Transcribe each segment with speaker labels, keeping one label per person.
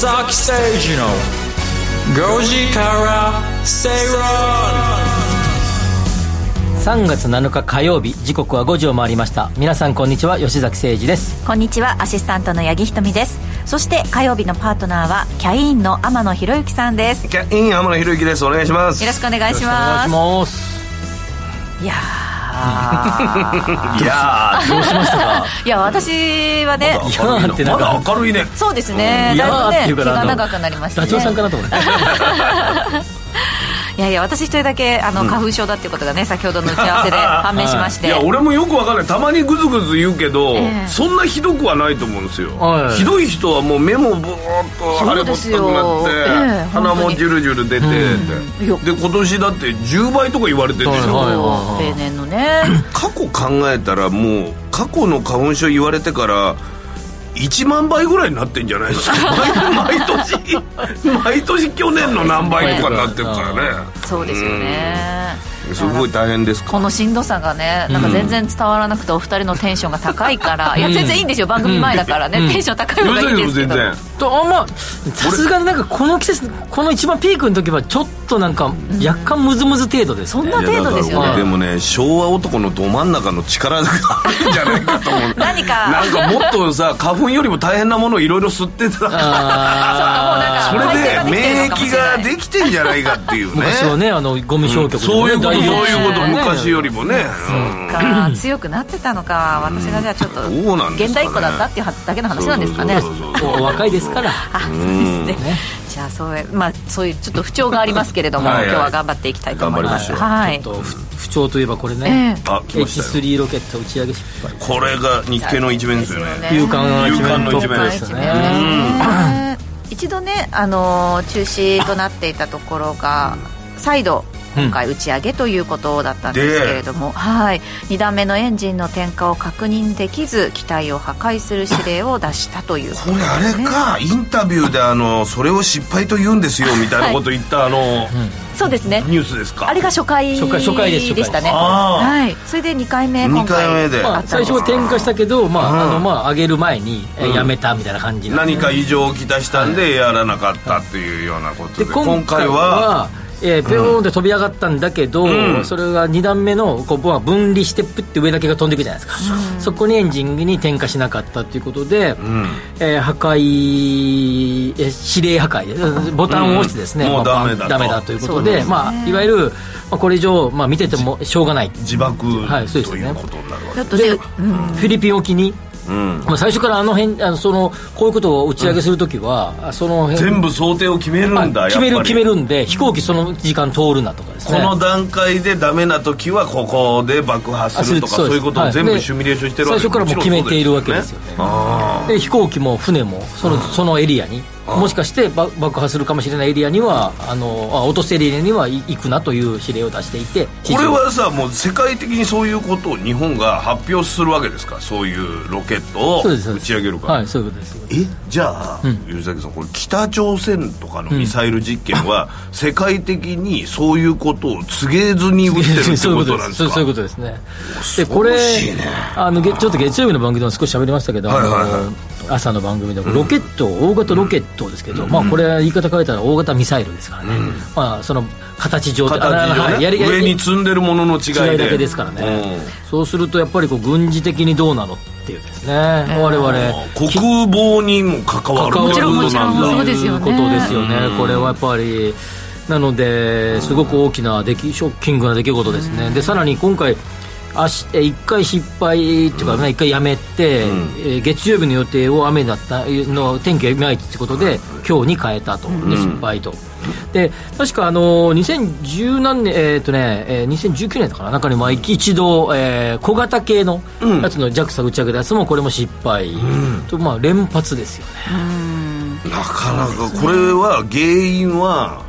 Speaker 1: 吉崎誠二の5時から正論
Speaker 2: 3月7日火曜日時刻は5時を回りました。皆さんこんにちは。吉崎誠二です。
Speaker 3: こんにちは。アシスタントの八木ひとみです。そして火曜日のパートナーはキャインの天野博之さんです。
Speaker 4: キャイン天野博之です。お願いします。
Speaker 3: よろしくお願いし
Speaker 2: お願いし
Speaker 3: ま
Speaker 2: す。
Speaker 3: いや
Speaker 4: いや
Speaker 2: どうしましたか？
Speaker 3: ーいや私はね。
Speaker 2: いやーってなんか。
Speaker 4: 明るいね。
Speaker 3: そうですね。
Speaker 2: いやー
Speaker 3: だいぶね日
Speaker 2: っていうから
Speaker 3: が長くなりましたね。
Speaker 2: ダチョウさんかなと思って
Speaker 3: いやいや私一人だけあの花粉症だっていうことがね先ほどの打ち合わせで 判明しまして。
Speaker 4: いや俺もよくわかんない。たまにグズグズ言うけど、
Speaker 3: ええ。
Speaker 4: そんなひどくはないと思うんですよ、
Speaker 2: はい。
Speaker 4: ひどい人はもう目もぼーっと腫れぼったくなって、
Speaker 3: そうですよええ
Speaker 4: 鼻もジュルジュル出て、
Speaker 3: いや。
Speaker 4: で今年だって10倍とか言われてるでしょ、
Speaker 2: はいはい
Speaker 3: 例年のね。
Speaker 4: 過去考えたらもう過去の花粉症言われてから1万倍ぐらいになってんじゃないですか。毎 毎年。毎年去年の何倍とかになってるからね。
Speaker 3: そうですよね
Speaker 4: すごい大変ですか？
Speaker 3: このしんどさがねなんか全然伝わらなくてお二人のテンションが高いから、いや全然いいんですよ番組前だからね、テンション高い方がいいんですけど。
Speaker 4: 全然。
Speaker 2: とまあさすがになんかこの季節この一番ピークの時はちょっとなんか若干ムズムズ程度で。すね
Speaker 3: そんな程度ですよね。
Speaker 4: いやだから俺でもね昭和男のど真ん中の力があるんじゃないかと思う。
Speaker 3: 何か。
Speaker 4: なんかもっとさ花粉よりも大変なものをいろいろ吸ってた。
Speaker 2: あ
Speaker 4: そ
Speaker 3: かもしれない。
Speaker 4: 疫ができてんじゃないかっていうね。
Speaker 2: 昔はねあのゴミ消極でね
Speaker 4: そういうことそういうこと
Speaker 2: ね。
Speaker 4: 昔よりもね。うん
Speaker 3: か。強くなってたのか。私がじゃあちょっと現代っ子だったっていうだけの話なんですかね。
Speaker 4: そうそうそうそう。
Speaker 2: お若いですから。
Speaker 3: あそうですね。じゃあそういうまあそういうちょっと不調がありますけれども
Speaker 4: はいはい。
Speaker 3: 今日は頑張っていきたいと思います。
Speaker 4: 頑張りましょう。
Speaker 3: はい。
Speaker 2: ちょっと不不調といえばこれね、
Speaker 3: ええ。
Speaker 4: あ来ましたよ。
Speaker 2: H3 ロケット打ち上げ失敗。
Speaker 4: これが日経の一面ですよね。
Speaker 2: 勇敢な一面
Speaker 4: 勇敢の一面
Speaker 2: ですね。
Speaker 3: ね一度ね、あのー中止となっていたところが再度今回打ち上げということだったんですけれども、はい、2段目のエンジンの点火を確認できず機体を破壊する指令を出したという
Speaker 4: これあれか。インタビューであのそれを失敗と言うんですよみたいなこと言ったあの
Speaker 3: そうですね。
Speaker 4: ニュースですか？
Speaker 3: あれが初回
Speaker 2: 初回初回です初回。
Speaker 3: でしたね。はい。それで2回目今
Speaker 4: 二回目で。
Speaker 2: まあ、最初は点火したけど、まあ
Speaker 4: うん。
Speaker 2: あのまあ、上げる前に、え
Speaker 4: うん。
Speaker 2: やめたみたいな感じな
Speaker 4: 何か異常をきたしたんでやらなかったっていうようなことで
Speaker 2: で
Speaker 4: 今回は
Speaker 2: えー、ペヨーンって飛び上がったんだけど、
Speaker 4: うん。
Speaker 2: それが2段目のこうまあ分離してプッて上だけが飛んでいくじゃないですか、そこにエンジンに点火しなかったということで、
Speaker 4: うん。
Speaker 2: えー破壊、えー指令破壊でボタンを押してですね、
Speaker 4: うん。もう
Speaker 2: まあ
Speaker 4: ダメだと。
Speaker 2: ダメだということで
Speaker 3: ね。
Speaker 2: まあ、いわゆる、まあ、これ以上、まあ、見ててもしょうがない。
Speaker 4: 自爆
Speaker 2: はいそうですね。
Speaker 4: ということになるわけ
Speaker 3: で、うん、
Speaker 2: フィリピン沖に、
Speaker 4: うん。
Speaker 2: まあ、最初からあの辺あのそのこういうことを打ち上げするときは、その辺
Speaker 4: 全部想定を決めるんだ
Speaker 2: あ決める決めるんで飛行機その時間通るなとかですね。
Speaker 4: この段階でダメな時はここで爆破するとか
Speaker 2: あ
Speaker 4: そういうことを全部
Speaker 2: はい
Speaker 4: シミュレーションしてるわけ
Speaker 2: 最初からもう決めているわけですよね。
Speaker 4: あ
Speaker 2: で飛行機も船もそのそのエリアにもしかして爆爆破するかもしれないエリアにはあのあ落とすエリアには行くなという指令を出していて
Speaker 4: ーこれはさもう世界的にそういうことを日本が発表するわけですか？そういうロケットを打ち上げるから。
Speaker 2: はいそういうことです。
Speaker 4: えじゃあ、吉崎さんこれ北朝鮮とかのミサイル実験は、世界的にそういうことを告げずに打ってるってことなんですか？
Speaker 2: そういうことです。ね。でこれあのげちょっと月曜日の番組でも少し喋りましたけど、
Speaker 4: はいはいはい
Speaker 2: 朝の番組でもロケット、大型ロケットですけど、まあこれ言い方変えたら大型ミサイルですからね、まあその形上
Speaker 4: 形
Speaker 2: あ
Speaker 4: 上ね
Speaker 2: はいやりやり
Speaker 4: 上に積んでるものの違いで。
Speaker 2: 違いだけですからね、そうするとやっぱりこう軍事的にどうなのっていうですね、我々
Speaker 4: うん国防にも関わる
Speaker 2: 関わる
Speaker 4: ってことなんだ。
Speaker 3: もちろんそうですよね。
Speaker 2: ということですよね、これはやっぱりなのですごく大きな出来ショッキングな出来事ですね、でさらに今回あしえ1回失敗っていうかね、1回やめて、えー月曜日の予定を雨だったの天気がいまいちってことで今日に変えたと、で失敗と。で確かあの2010何年、えーとねえー2019年だから中にまあ一度、えー小型系のやつの JAXA 打ち上げたやつもこれも失敗、とまあ連発ですよね。
Speaker 4: なかなかこれは原因は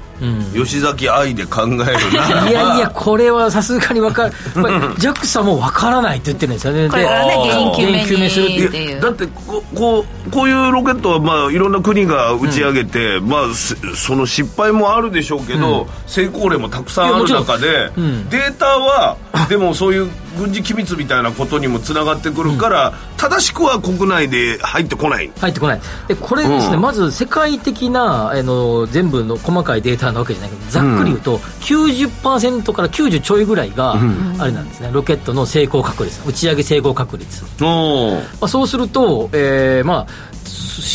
Speaker 4: 吉崎愛で考えるな
Speaker 2: いやいや、これはさすがに分かる、まあ、JAXA も分からないって言ってるんですよね、
Speaker 3: これからね
Speaker 2: で
Speaker 3: 原因究明
Speaker 2: するっていう。
Speaker 4: だってここうこういうロケットはまあいろんな国が打ち上げて、まあせその失敗もあるでしょうけど、成功例もたくさんある中で、
Speaker 2: ん。
Speaker 4: データはでもそういう軍事機密みたいなことにもつながってくるから、うん、正しくは国内で入ってこない。
Speaker 2: 入ってこない。でこれですね、うん、まず世界的なあの全部の細かいデータなわけじゃない。けどざっくり言うと、うん、90%から90ちょいぐらいがあれなんですね、ロケットの成功確率。打ち上げ成功確率、まあ、そうすると、えー、まあ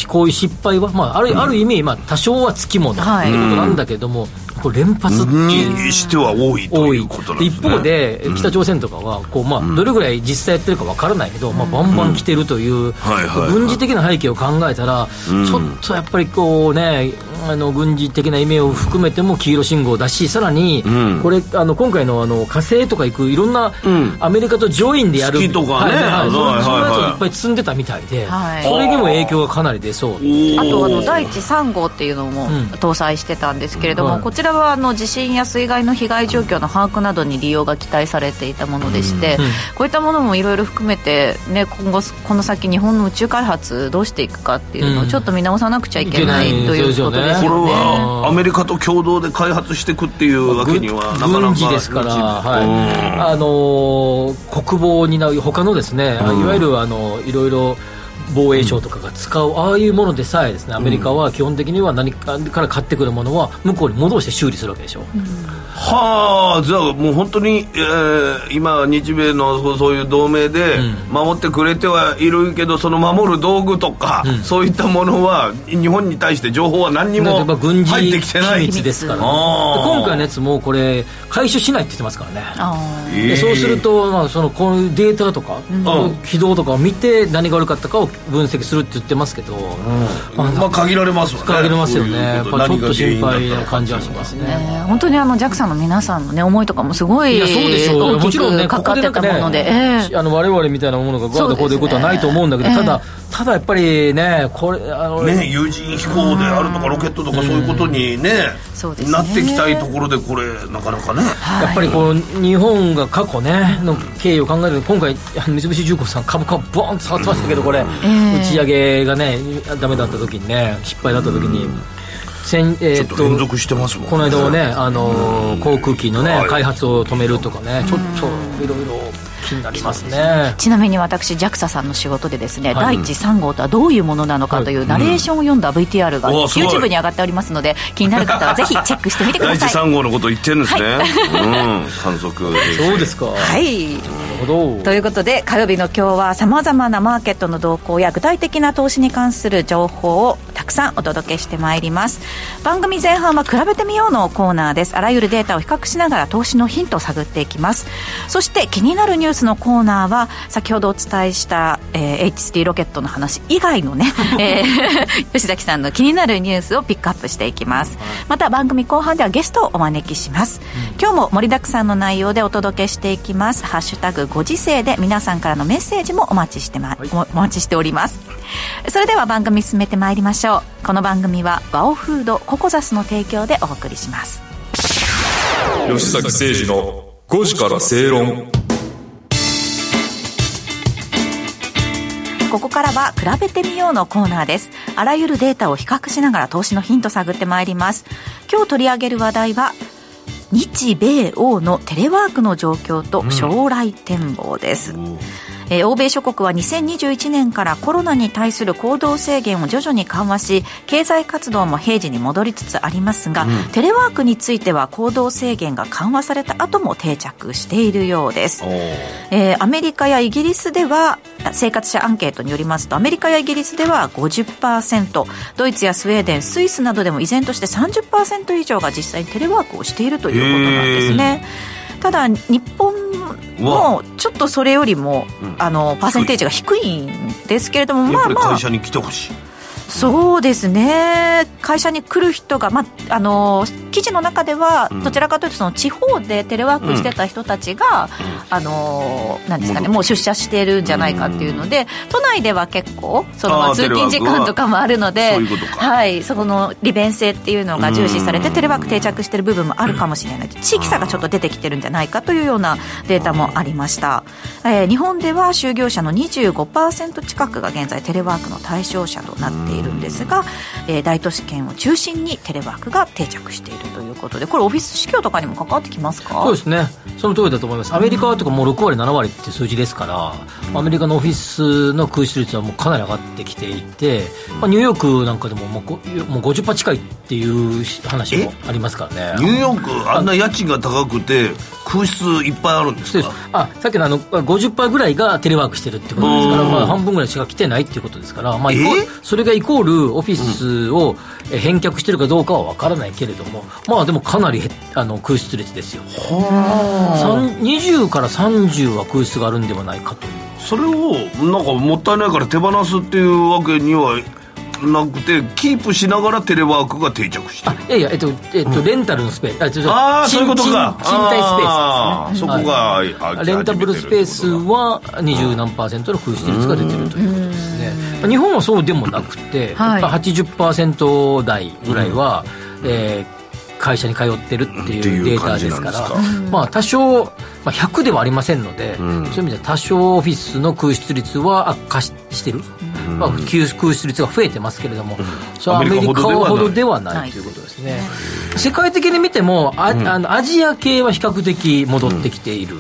Speaker 2: こういう失敗は、まあ、あるある意味、まあ、多少はつきものということなんだけども、これ連発って
Speaker 4: いうしては多いということなん
Speaker 2: です、ね、一方で、北朝鮮とかはこう、まあ、どれぐらい実際やってるかわからないけど、まあ、バンバン来てるという、軍事的な背景を考えたら、ちょっとやっぱりこうねあの軍事的な意味を含めても黄色信号だしさらに、これあの今回のあの火星とか行くいろんな、アメリカとジョインでやる
Speaker 4: 月とかね、はいはい、そ
Speaker 2: のやつをいっぱい積んでたみたいで、それにも影響がかなり出そう。
Speaker 3: あとあの第一3号っていうのも搭載してたんですけれども、こちらはあの地震や水害の被害状況の把握などに利用が期待されていたものでして、こういったものもいろいろ含めて、ね、今後この先日本の宇宙開発どうしていくかっていうのをちょっと見直さなくちゃいけないということですよね。
Speaker 4: アメリカと共同で開発していくっていうわけにはなかなか
Speaker 2: 軍事ですから、はい、あの国防を担う他のですね、いわゆるあのいろいろ防衛省とかが使う、ああいうものでさえですねアメリカは基本的には何かから買ってくるものは向こうに戻して修理するわけでしょ、うん、
Speaker 4: はあじゃあもう本当に、えー、今日米のそういう同盟で守ってくれてはいるけどその守る道具とか、うん、そういったものは日本に対して情報は何にも入ってきてない。
Speaker 2: ですから、ね、今回のやつもこれ回収しないって言ってますからね。でそうすると、まあ、そのこういうデータとか、うん、軌道とかを見て何が悪かったかを分析するって言ってますけど、うん。
Speaker 4: まあ、まあ限られますよね。
Speaker 2: 限られますよね。ちょっと心配な感じはしますね。ね
Speaker 3: 本当にあの JAXA の皆さんのね思いとかもすごいいやそうでしょうもちろんねかかってたもので、
Speaker 2: ね、あの我々みたいなものがガードこうでいうことはないと思うんだけど、ただただやっぱりねこれ
Speaker 4: あのね有人飛行であるとかロケットとかそういうことにね,、なってきたいところでこれなかなかね、
Speaker 2: やっぱりこの日本が過去ねの経緯を考えると今回三菱重工さん株価ボーンと下がってましたけどこれ、打ち上げがねダメだった時にね失敗だった時に。
Speaker 4: 先えー、っと連続してますもん、
Speaker 2: この間はね、あの航空機のね、開発を止めるとかね、ちょっといろいろ気になりますね。
Speaker 3: ちなみに私 JAXA さんの仕事でですね、はい、第一3号とはどういうものなのかというナレーションを読んだ VTR が YouTube に上がっておりますので気になる方はぜひ チェックしてみてください。
Speaker 4: 第一3号のこと言ってるんですね、はい、うん。観測
Speaker 2: そうですか。
Speaker 3: はいということで火曜日の今日はさまざまなマーケットの動向や具体的な投資に関する情報をたくさんお届けしてまいります。番組前半は比べてみようのコーナーです。あらゆるデータを比較しながら投資のヒントを探っていきます。そして気になるニュースのコーナーは先ほどお伝えした、えー、H3 ロケットの話以外のね、えー、吉崎さんの気になるニュースをピックアップしていきます。また番組後半ではゲストをお招きします、うん、今日も盛りだくさんの内容でお届けしていきます。ハッシュタグご時世で皆さんからのメッセージもお待ちしてま、はい、お待ちしております。それでは番組進めてまいりましょう。この番組はワオフードココザスの提供でお送りします。
Speaker 5: 吉崎誠二の5時から正論。
Speaker 3: ここからは比べてみようのコーナーです。あらゆるデータを比較しながら投資のヒント探ってまいります。今日取り上げる話題は日米欧のテレワークの状況と将来展望です、うんえー、欧米諸国は2021年からコロナに対する行動制限を徐々に緩和し経済活動も平時に戻りつつありますが、うん、テレワークについては行動制限が緩和された後も定着しているようです、えー、アメリカやイギリスでは生活者アンケートによりますとアメリカやイギリスでは50%ドイツやスウェーデンスイスなどでも依然として30%以上が実際にテレワークをしているということなんですね。ただ日本もちょっとそれよりも、あのパーセンテージが低いんですけれどもまあまあ。
Speaker 4: 会社に来てほしい
Speaker 3: そうですね。会社に来る人が、まあ、あの記事の中ではどちらかというとその地方でテレワークしてた人たちが、あのなんですかねもう出社してるんじゃないかっていうので、都内では結構そのまあ通勤時間とかもあるのではいそこの利便性っていうのが重視されてテレワーク定着してる部分もあるかもしれない。地域差がちょっと出てきてるんじゃないかというようなデータもありました、えー、日本では就業者の25%近くが現在テレワークの対象者となっているんですが、えー、大都市圏を中心にテレワークが定着しているてということでこれオフィス市況とかにも関わってきますか？
Speaker 2: そうですね。その通りだと思います。アメリカはとかもう6割7割って数字ですから、アメリカのオフィスの空室率はもうかなり上がってきていて、まあ、ニューヨークなんかでももうごもう50%近いっていう話もありますからね。
Speaker 4: ニューヨークあんな家賃が高くて空室いっぱいあるんです
Speaker 2: そうで
Speaker 4: か
Speaker 2: す。あさっきのあの50%ぐらいがテレワークしてるってことですから、
Speaker 4: うん。
Speaker 2: まあ、半分ぐらいしか来てないっていうことですから、まあ、それがイコールオフィスをえ返却してるかどうかは分からないけれども、まあでもかなりへあの空室率ですよ。三20から30は空室があるんではないかと。いう
Speaker 4: それをなんかもったいないから手放すっていうわけにはなくてキープしながらテレワークが定着して
Speaker 2: いやいや、えっとえっと、レンタルのスペース。あちょちょ
Speaker 4: ああそういうことか。
Speaker 2: 賃貸スペースですね。
Speaker 4: そこが、あ
Speaker 2: レンタブルスペースは20何パーセントの空室率が出てるということですね。日本はそうでもなくて、
Speaker 3: はい。
Speaker 2: やっぱ80%台ぐらいは、えー会社に通ってるってい
Speaker 4: いうう
Speaker 2: データですから。まあ多少、まあ、100ではありませんので、
Speaker 4: ん。
Speaker 2: そういう意味では多少オフィスの空室率は悪化ししてる、まあ、空空室率が増えてますけれども、それはアメリカほどではないということですね、世界的に見てもあ、あのアジア系は比較的戻ってきている、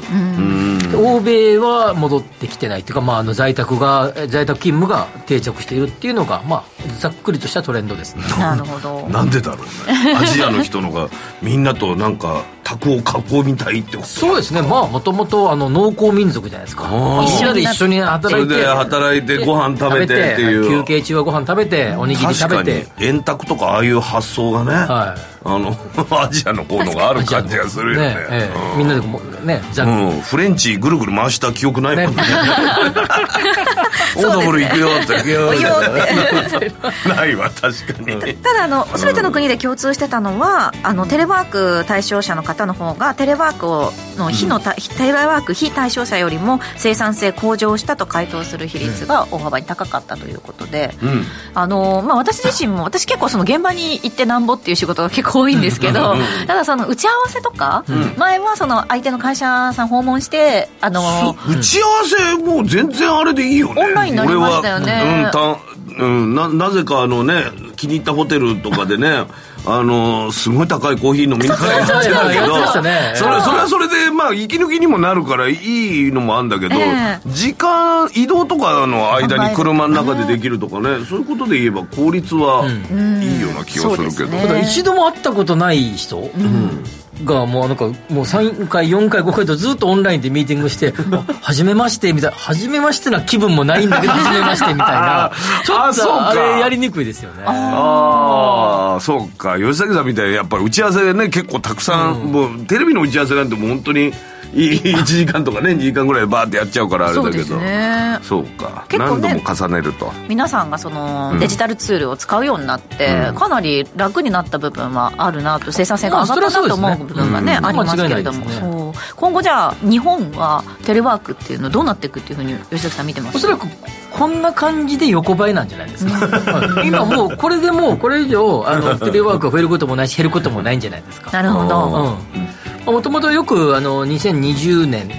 Speaker 2: 欧米は戻ってきてないというか、まあ、あの在宅が在宅勤務が定着しているっていうのが、まあ、ざっくりとしたトレンドですね。
Speaker 3: なるほど。
Speaker 4: なんでだろうね。アジアの人のがみんなとなんか宅を囲みたいってこと？
Speaker 2: そうですね。まあもともとあの農耕民族じゃないですか。
Speaker 4: ー。
Speaker 2: 一緒で一緒に働いて
Speaker 4: それで働いてご飯食べてっていう。
Speaker 2: 休憩中はご飯食べておにぎり食べて。
Speaker 4: 円卓とかああいう発想がね、
Speaker 2: はい。
Speaker 4: あの アジアの方のがある感じがするよね。
Speaker 2: ねええ。
Speaker 4: うん。
Speaker 2: みんなでもうね
Speaker 4: うん、フレンチぐるぐる回した記憶ないもんね。オーダブル行くよって。行くよってないわ確かに。
Speaker 3: ただあの全ての国で共通してたのはあのテレワーク対象者の方の方がテレワークをの非のた、テレワーク非対象者よりも生産性向上したと回答する比率が大幅に高かったということで、
Speaker 4: うん。
Speaker 3: あのまあ、私自身も私結構その現場に行ってなんぼっていう仕事が結構多いんですけどただその打ち合わせとか、前はその相手の会社さん訪問してあの
Speaker 4: そ打ち合わせもう全然あれでいいよね。
Speaker 3: オンラインになりましたよね。
Speaker 4: うんたうん、ななぜかあのね気に入ったホテルとかでねあのすごい高いコーヒー飲みながらやっちゃうけ
Speaker 2: やって
Speaker 4: ど
Speaker 2: ましたね。
Speaker 4: それそれはそれでまあ息抜きにもなるからいいのもあるんだけど、
Speaker 3: ええ。
Speaker 4: 時間移動とかの間に車の中でできるとかねそういうことで言えば効率はいいような気がするけど、
Speaker 3: そうですね。
Speaker 2: ただ一度も会ったことない人？がもうなんかもう3回4回5回とずっとオンラインでミーティングして「はじめまして」みたいな「はじめまして」な気分もないんだけど「はじめまして」みたいな。ちょっ
Speaker 4: あそうか。
Speaker 2: とあれやりにくいですよね。
Speaker 4: ああそうか。吉崎さんみたいにやっぱり打ち合わせでね結構たくさん、もうテレビの打ち合わせなんてもう本当に1 時間とかね2時間ぐらいバーってやっちゃうからあれだけど。
Speaker 3: そうですね。
Speaker 4: そうか。
Speaker 3: 結構ね
Speaker 4: 何度も重ねると。
Speaker 3: 皆さんがそのデジタルツールを使うようになって、かなり楽になった部分はあるなと生産性が上がったなと思う部分はね,、
Speaker 2: まあ
Speaker 3: ありますけれども、
Speaker 2: ね。
Speaker 3: そう。今後じゃあ日本はテレワークっていうのどうなっていくっていうふうに吉崎さん見てます？
Speaker 2: おそらくこんな感じで横ばいなんじゃないですか。はい今もうこれでもうこれ以上あのテレワークが増えることもないし減ることもないんじゃないですか。
Speaker 3: なるほど、
Speaker 2: もともとよくあの2020年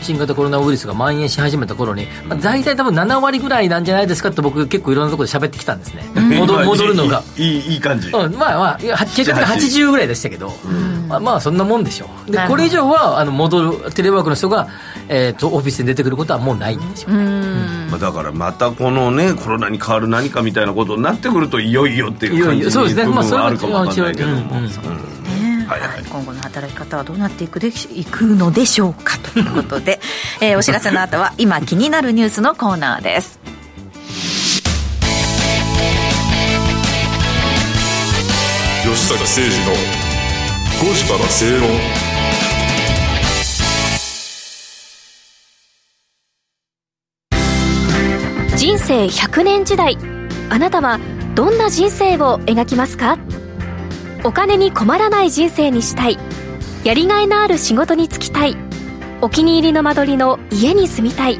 Speaker 2: 新型コロナウイルスが蔓延し始めた頃に、まあ、大体多分7割ぐらいなんじゃないですかって僕結構いろんなところで喋ってきたんですね。戻戻るのが。
Speaker 4: いいいい感じ、
Speaker 2: うん、まあまあ結果的に80ぐらいでしたけど、まあ、まあそんなもんでしょう。でこれ以上はあの戻るテレワークの人が、えー、とオフィスに出てくることはもうないんでしょう、
Speaker 4: まあ、だからまたこのねコロナに変わる何かみたいなことになってくるといよいよっていう感じ
Speaker 2: いよいよ。そうですね。
Speaker 4: 部
Speaker 2: まあそれは
Speaker 4: 分はあるかもわかんないけども、
Speaker 2: うんうん
Speaker 3: ね
Speaker 4: はいはい。
Speaker 3: 今後の働き方はどうなっていくでしいくのでしょうかということで、えーお知らせの後は今気になるニュースのコーナーです。
Speaker 5: 吉坂誠二の5時から正論
Speaker 6: 人生100年時代あなたはどんな人生を描きますか？お金に困らない人生にしたいやりがいのある仕事に就きたいお気に入りの間取りの家に住みたい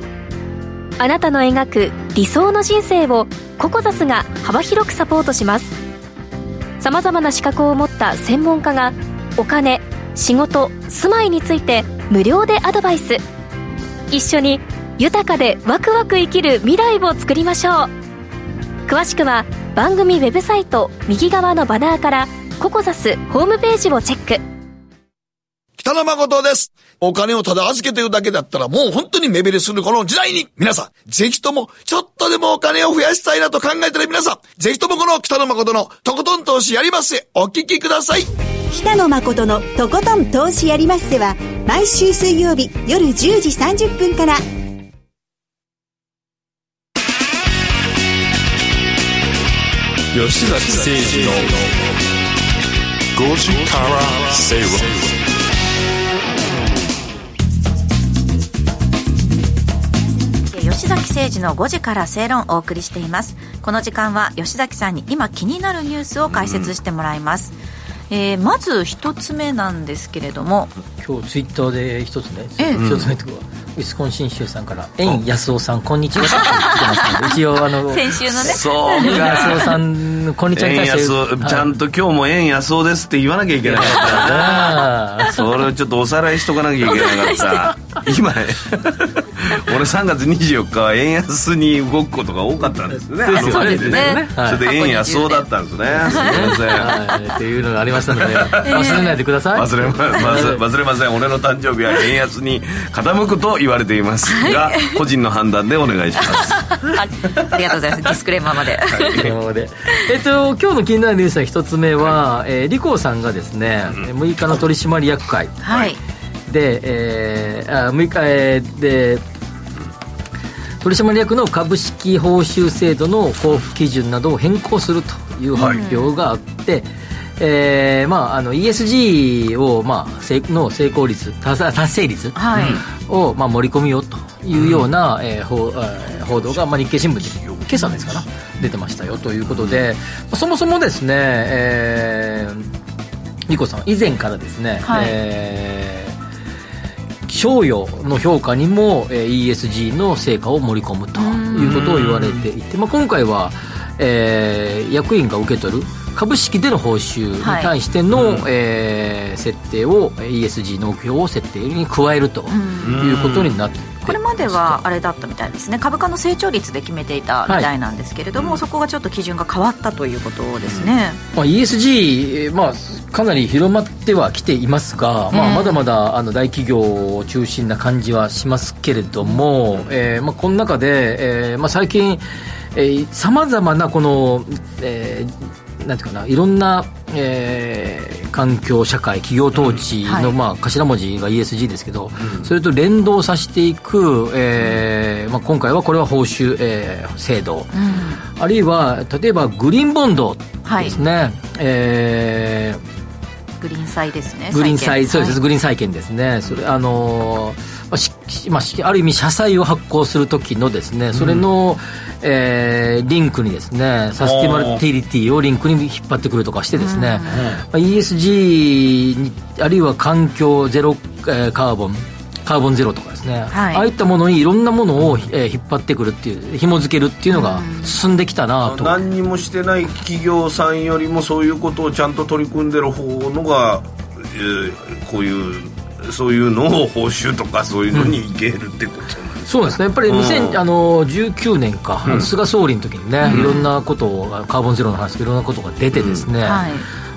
Speaker 6: あなたの描く理想の人生をココザスが幅広くサポートします。さまざまな資格を持った専門家がお金仕事住まいについて無料でアドバイス。一緒に豊かでワクワク生きる未来を作りましょう。詳しくは番組ウェブサイト右側のバナーからココザスホームページをチェック。
Speaker 7: 北野誠です。お金をただ預けてるだけだったらもう本当に目減りするこの時代に。皆さん、ぜひともちょっとでもお金を増やしたいなと考えてる皆さん、ぜひともこの北野誠のとことん投資やりますお聞きください。
Speaker 8: 北野誠のとことん投資やりまっせは毎週水曜日夜10時30分から。
Speaker 5: 吉崎誠二の5時から正論
Speaker 3: 吉崎誠二の5時から正論をお送りしています。この時間は吉崎さんに今気になるニュースを解説してもらいます、えーまず一つ目なんですけれども。
Speaker 2: 今日ツイッターで一つね、
Speaker 3: ええ。
Speaker 2: 一つ目とかウィスコンシン州さんから「円安夫さんこんにちは」って来てますので一応あの
Speaker 3: 先週のね。
Speaker 4: そう。
Speaker 2: 円安夫さんのこんにちはに
Speaker 4: 円
Speaker 2: 対して
Speaker 4: 安ちゃんと今日も円安夫ですって言わなきゃいけなかった
Speaker 2: あ
Speaker 4: なそれをちょっとおさらいしとかなきゃいけなかった。今ね 俺3月24日は円安に動くことが多かったんですね。
Speaker 2: ですよね。
Speaker 4: それで円安夫だったんですね。すみません。
Speaker 2: はい。ってい。うのがありましたので忘れない。でください。
Speaker 4: 忘れま忘忘れません俺の誕生日は円安に傾くと言われていますが個人の判断でお願いします。
Speaker 3: あ ありがとうございます。ディスクレーマーまで。
Speaker 2: 今まで。えっと今日の気になるニュースの一つ目は、えー、リコーさんがですね、6日の取締役会。
Speaker 3: はい。
Speaker 2: で、えー、あ6日、えーで取締役の株式報酬制度の交付基準などを変更するという発表があって、えーまあ、あの ESG を、まあ、成の成功率達達成率
Speaker 3: はい。
Speaker 2: を、まあ、盛り込みようというような、えー報えー報道が、まあ、日経新聞で今朝ですかな出てましたよということで、まあそもそもですね、えー、ニコさん以前からですね、
Speaker 3: はい。
Speaker 2: えー賞与の評価にも、えー ESG の成果を盛り込むということを言われていて、まあ、今回は、えー役員が受け取る株式での報酬に対しての、えー設定を ESG の目標を設定に加えるということになって
Speaker 3: これまではあれだったみたいですね。株価の成長率で決めていたみたいなんですけれども、そこがちょっと基準が変わったということですね、
Speaker 2: まあ、ESG、まあ、かなり広まってはきていますが、まあ、まだまだあの大企業を中心な感じはしますけれども、えーまあ、この中で、えーまあ、最近さまざまなこの、えーなんていうかないろんな、えー環境社会企業統治の、
Speaker 3: はい。
Speaker 2: まあ、頭文字が ESG ですけど、それと連動させていく、えーまあ、今回はこれは報酬、えー制度、あるいは例えばグリーンボンドですね、えー
Speaker 3: グリーン債ですね
Speaker 2: グリーン債、そうです、
Speaker 3: はい。
Speaker 2: グリーン債券ですね、それあのーまあしまあし、ある意味、社債を発行するときのですね、それの、えーリンクにですね、サスティナビリティをリンクに引っ張ってくるとかしてですね、まあ ESG に、あるいは環境ゼロ、えーカーボン、カーボンゼロとかですね、
Speaker 3: はい。
Speaker 2: ああいったものにいろんなものを、えー引っ張ってくるっていう、紐付けるっていうのが進んできたなと。
Speaker 4: 何にもしてない企業さんよりもそういうことをちゃんと取り組んでる方のが、えーこういうそういうのを報酬とかそういうのにいけるってことなんです
Speaker 2: そうですね、やっぱり
Speaker 4: うん。
Speaker 2: 2019年か、菅総理の時にね、いろんなことを、カーボンゼロの話とかいろんなことが出てですね、
Speaker 3: はい。
Speaker 2: まあ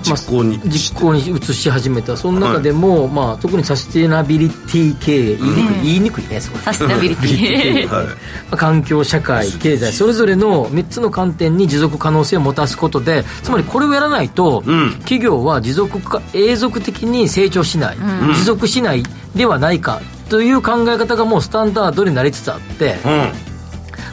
Speaker 4: 実行に
Speaker 2: 実行に移し始めた、その中でも、まあ、特にサステナビリティ経営、言いにくい、言いにくいね、
Speaker 3: サステナビリティ。
Speaker 4: はい。
Speaker 2: まあ環境、社会、経済、それぞれの3つの観点に持続可能性を持たすことで、つまりこれをやらないと、
Speaker 4: ん。
Speaker 2: 企業は持続か、永続的に成長しない、持続しないではないかという考え方がもうスタンダードになりつつあって、
Speaker 4: うん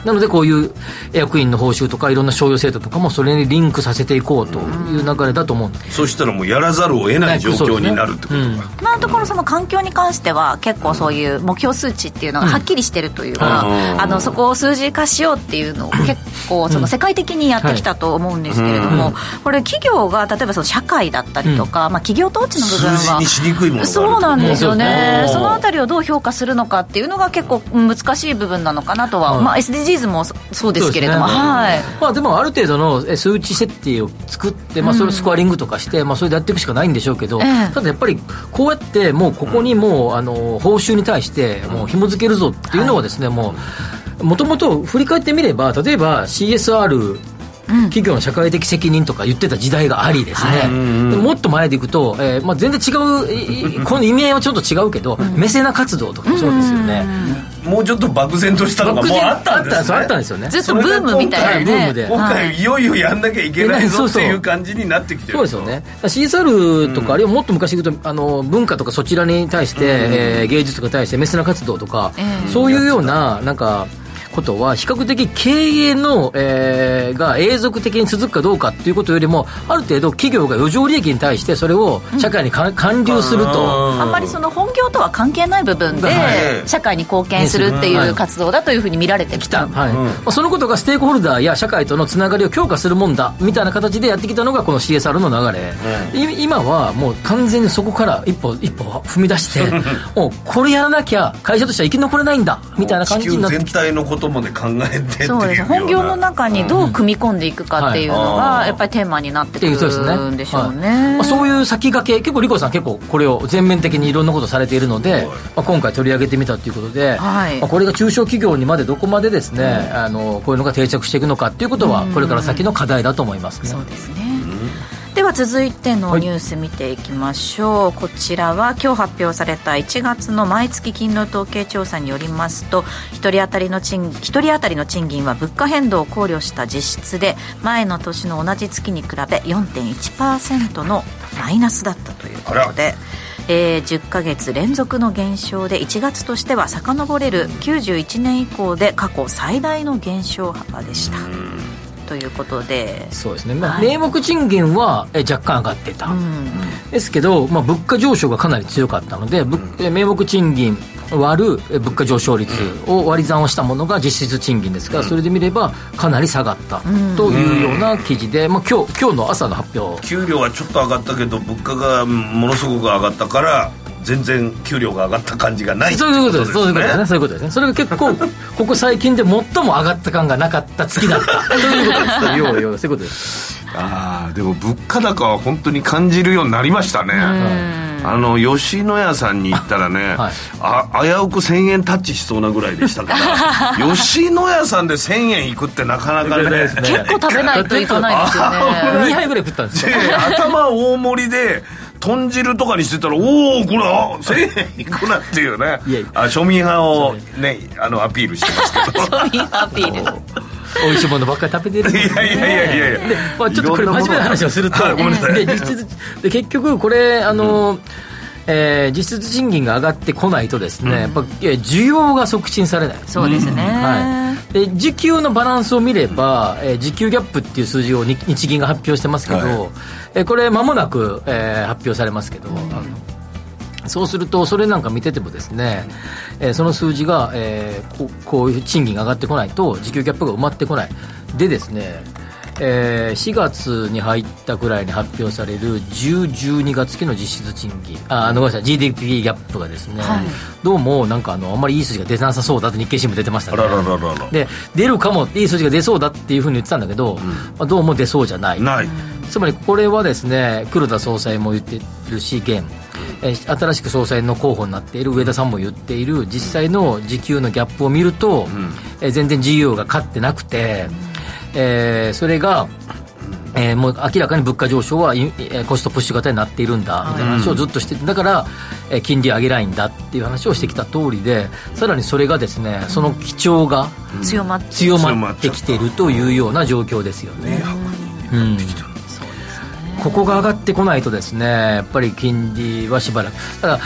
Speaker 2: なのでこういう役員の報酬とかいろんな賞与制度とかもそれにリンクさせていこうという流れだと思うんで。す。
Speaker 4: そしたらもうやらざるを得ない状況になるってことか、
Speaker 2: うん。
Speaker 3: 今のところその環境に関しては結構そういう目標数値っていうのがはっきりしてるというか、
Speaker 4: うん。
Speaker 3: あのそこを数字化しようっていうのを結構その世界的にやってきたと思うんですけれども、これ企業が例えばその社会だったりとか、まあ、企業統治の部分は
Speaker 4: 数字にしにくいものがある
Speaker 3: そうなんですよね。
Speaker 2: うん
Speaker 3: そのあたりをどう評価するのかっていうのが結構難しい部分なのかなとは、
Speaker 2: はい。
Speaker 3: まあ、SDGs もそそうですけれども、
Speaker 2: ね
Speaker 3: はい。
Speaker 2: まあ、でもある程度のえ数値設定を作って、まあ、それをスコアリングとかして、まあ、それでやっていくしかないんでしょうけど、
Speaker 3: ええ。
Speaker 2: ただやっぱりこうやってもうここにもうあの報酬に対してもう紐付けるぞっていうのはですね、もうもともと振り返ってみれば例えば CSR 企業の社会的責任とか言ってた時代がありですね、もっと前でいくと、えーまあ、全然違う この意味合いはちょっと違うけど、メセナ活動とかもそうですよね、
Speaker 4: もうちょっと漠然としたのがもうあったんですね。
Speaker 2: あったんですよね。
Speaker 3: ずっとブームみたいなね。
Speaker 4: 今回いよいよやんなきゃいけないぞっていう感じになってきてる
Speaker 2: そうですよね。CSR とか、あるいはもっと昔いくとあの文化とかそちらに対して、えー、芸術とかに対してメセナ活動とか、そういうようななんかことは、比較的経営の、えー、が永続的に続くかどうかっていうことよりも、ある程度企業が余剰利益に対してそれを社会に還流すると、
Speaker 3: あんまりその本業とは関係ない部分で、社会に貢献するっていう活動だというふうに見られてきた、
Speaker 2: はい。まあ、そのことがステークホルダーや社会とのつながりを強化するもんだみたいな形でやってきたのがこの CSR の流れ、今はもう完全にそこから一歩一歩踏み出して もうこれやらなきゃ会社としては生き残れないんだみたいな感じになって
Speaker 4: 全体のことまで考えて
Speaker 3: そうです本業の中にどう組み込んでいくかっていうのがやっぱりテーマになってくるんでしょうね、
Speaker 2: まあ、そういう先駆け結構リコさん結構これを全面的にいろんなことされているので、まあ、今回取り上げてみたということで、はい。まあ、これが中小企業にまでどこまでですね、あのこういうのが定着していくのかっていうことはこれから先の課題だと思いますね、
Speaker 3: そうですねでは続いてのニュース見ていきましょう、はい、こちらは今日発表された1月の毎月勤労統計調査によりますと1人当たりの賃1人当たりの賃金は物価変動を考慮した実質で前の年の同じ月に比べ4.1%のマイナスだったということで。えー、10か月連続の減少で1月としては遡れる91年以降で過去最大の減少幅でした。ということで。
Speaker 2: そうですね、まあ、名目賃金は若干上がってた、うん、ですけど、まあ、物価上昇がかなり強かったので、うん、名目賃金割る物価上昇率を割り算をしたものが実質賃金ですから、それで見ればかなり下がったというような記事で、まあ、今日今日の朝の発表。
Speaker 4: 給料はちょっと上がったけど物価がものすごく上がったから全然給料が上がった感じがない
Speaker 2: そういうことです、そういうことですね。そういうことですね。それが結構 ここ最近で最も上がった感がなかった月だった。ということです。要要そういうことです。
Speaker 4: ああでも物価高は本当に感じるようになりましたね。あの吉野家さんに行ったらね、はい、あ危うく1000円タッチしそうなぐらいでしたから 吉野家さんで1000円いくってなかなかね。
Speaker 3: 結構食べないといかないですよね。
Speaker 2: 2杯ぐらい食ったんですよ。
Speaker 4: 頭大盛りで豚汁とかにしてたらおおこれあ1000円いくなっていうね。あ庶民派をねあのアピールしてますけど。
Speaker 3: 庶民アピール。
Speaker 2: 美味しいものばっかり食べてる
Speaker 4: いやいやいやいやいや
Speaker 2: で、まあ、ちょっとこれ真面目な話をすると
Speaker 4: ごめんなさい。
Speaker 2: で実質で結局これあの、うんえー、実質賃金が上がってこないとですね、うん、やっぱ需要が促進されない。
Speaker 3: そうですね、
Speaker 2: はい、で時給のバランスを見れば、えー、時給ギャップっていう数字を日銀が発表してますけど、はい、えー、これ間もなく、えー、発表されますけど、うん、そうするとそれなんか見ててもですね、えー、その数字が、えー、ここういう賃金が上がってこないと時給ギャップが埋まってこない。でですねえー、4月に入ったくらいに発表される10、12月期の実質賃金。あごめんなさい。GDP ギャップがですね、はい、どうもなんかあのあんまりいい数字が出なさそうだって日経新聞出てましたね。で出るかもいい数字が出そうだっていうふうに言ってたんだけど、うん、まあ、どうも出そうじゃない。
Speaker 4: ない。
Speaker 2: つまりこれはですね黒田総裁も言ってるし現。え新しく総裁の候補になっている上田さんも言っている実際の時給のギャップを見ると、うん、え全然 GU が勝ってなくて、えー、それが、えー、もう明らかに物価上昇はコストプッシュ型になっているんだみたいな話をずっとしてだから、えー、金利上げないんだっていう話をしてきた通りでさらにそれがですねその基調が
Speaker 3: 強まって
Speaker 2: きているというような状況ですよね。うんここが上がってこないとですねやっぱり金利はしばらく。ただ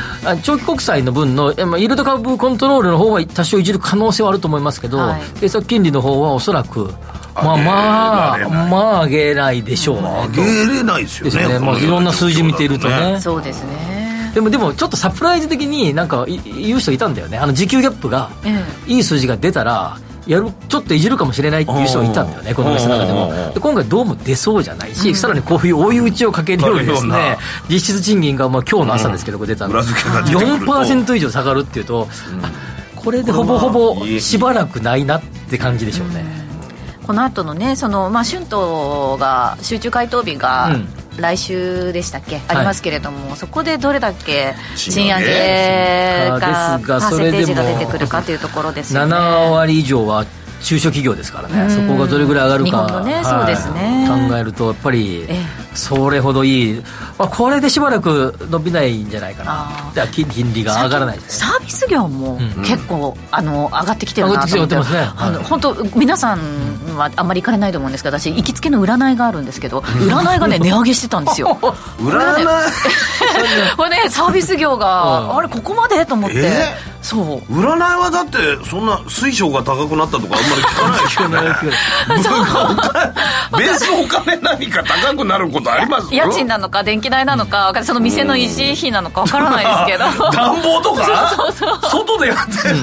Speaker 2: 長期国債の分のイールド株コントロールの方は多少いじる可能性はあると思いますけど、はい、政策金利の方はおそらくまあまあまあ上げないでしょうね
Speaker 4: 上げれないですよねですね、
Speaker 2: まあ、いろんな数字見ているとね
Speaker 3: そうですね
Speaker 2: でもでもちょっとサプライズ的になんか言う人いたんだよねあの時給ギャップがいい数字が出たらやるちょっといじるかもしれないっていう人がいたんだよね、この人の中でも。で今回どうも出そうじゃないし、さらにこういう追い打ちをかけるようにですね、実質賃金がまあ今日の朝ですけど、これ出たの、4%以上下がるっていうと、これでほぼほぼしばらくないなって感じでしょうね。
Speaker 3: この後のねそのまあ春闘が集中回答日が、来週でしたっけ、ありますけれども、そこでどれだけ賃上げ。がパーセンテージが出てくるかというところですよね。
Speaker 2: 7割以上は中小企業ですからね、そこがどれぐらい上がるか、
Speaker 3: ね
Speaker 2: はい。
Speaker 3: そうですね。
Speaker 2: 考えると、やっぱり
Speaker 3: ええ。
Speaker 2: それほどいい、まあ、これでしばらく伸びないんじゃないかな。金金利が上がらないです
Speaker 3: サービス業も結構、あの上がってきてるなと思って。
Speaker 2: 上がってきてますね。
Speaker 3: 本当皆さんはあんまり行かれないと思うんですけど私行きつけの占いがあるんですけど占いがね 値上げしてたんですよ。
Speaker 4: 占い？
Speaker 3: これね サービス業が、あれここまでと思って、
Speaker 4: え
Speaker 3: そう。
Speaker 4: 占いはだってそんな水晶が高くなったとかあんまり聞かないですよね。ベースのお金何か高くなることあります？
Speaker 3: 家賃なのか電気代なのかその店の維持費なのかわからないですけど。
Speaker 4: 暖房とか？
Speaker 3: そうそうそう。
Speaker 4: 外でやって。る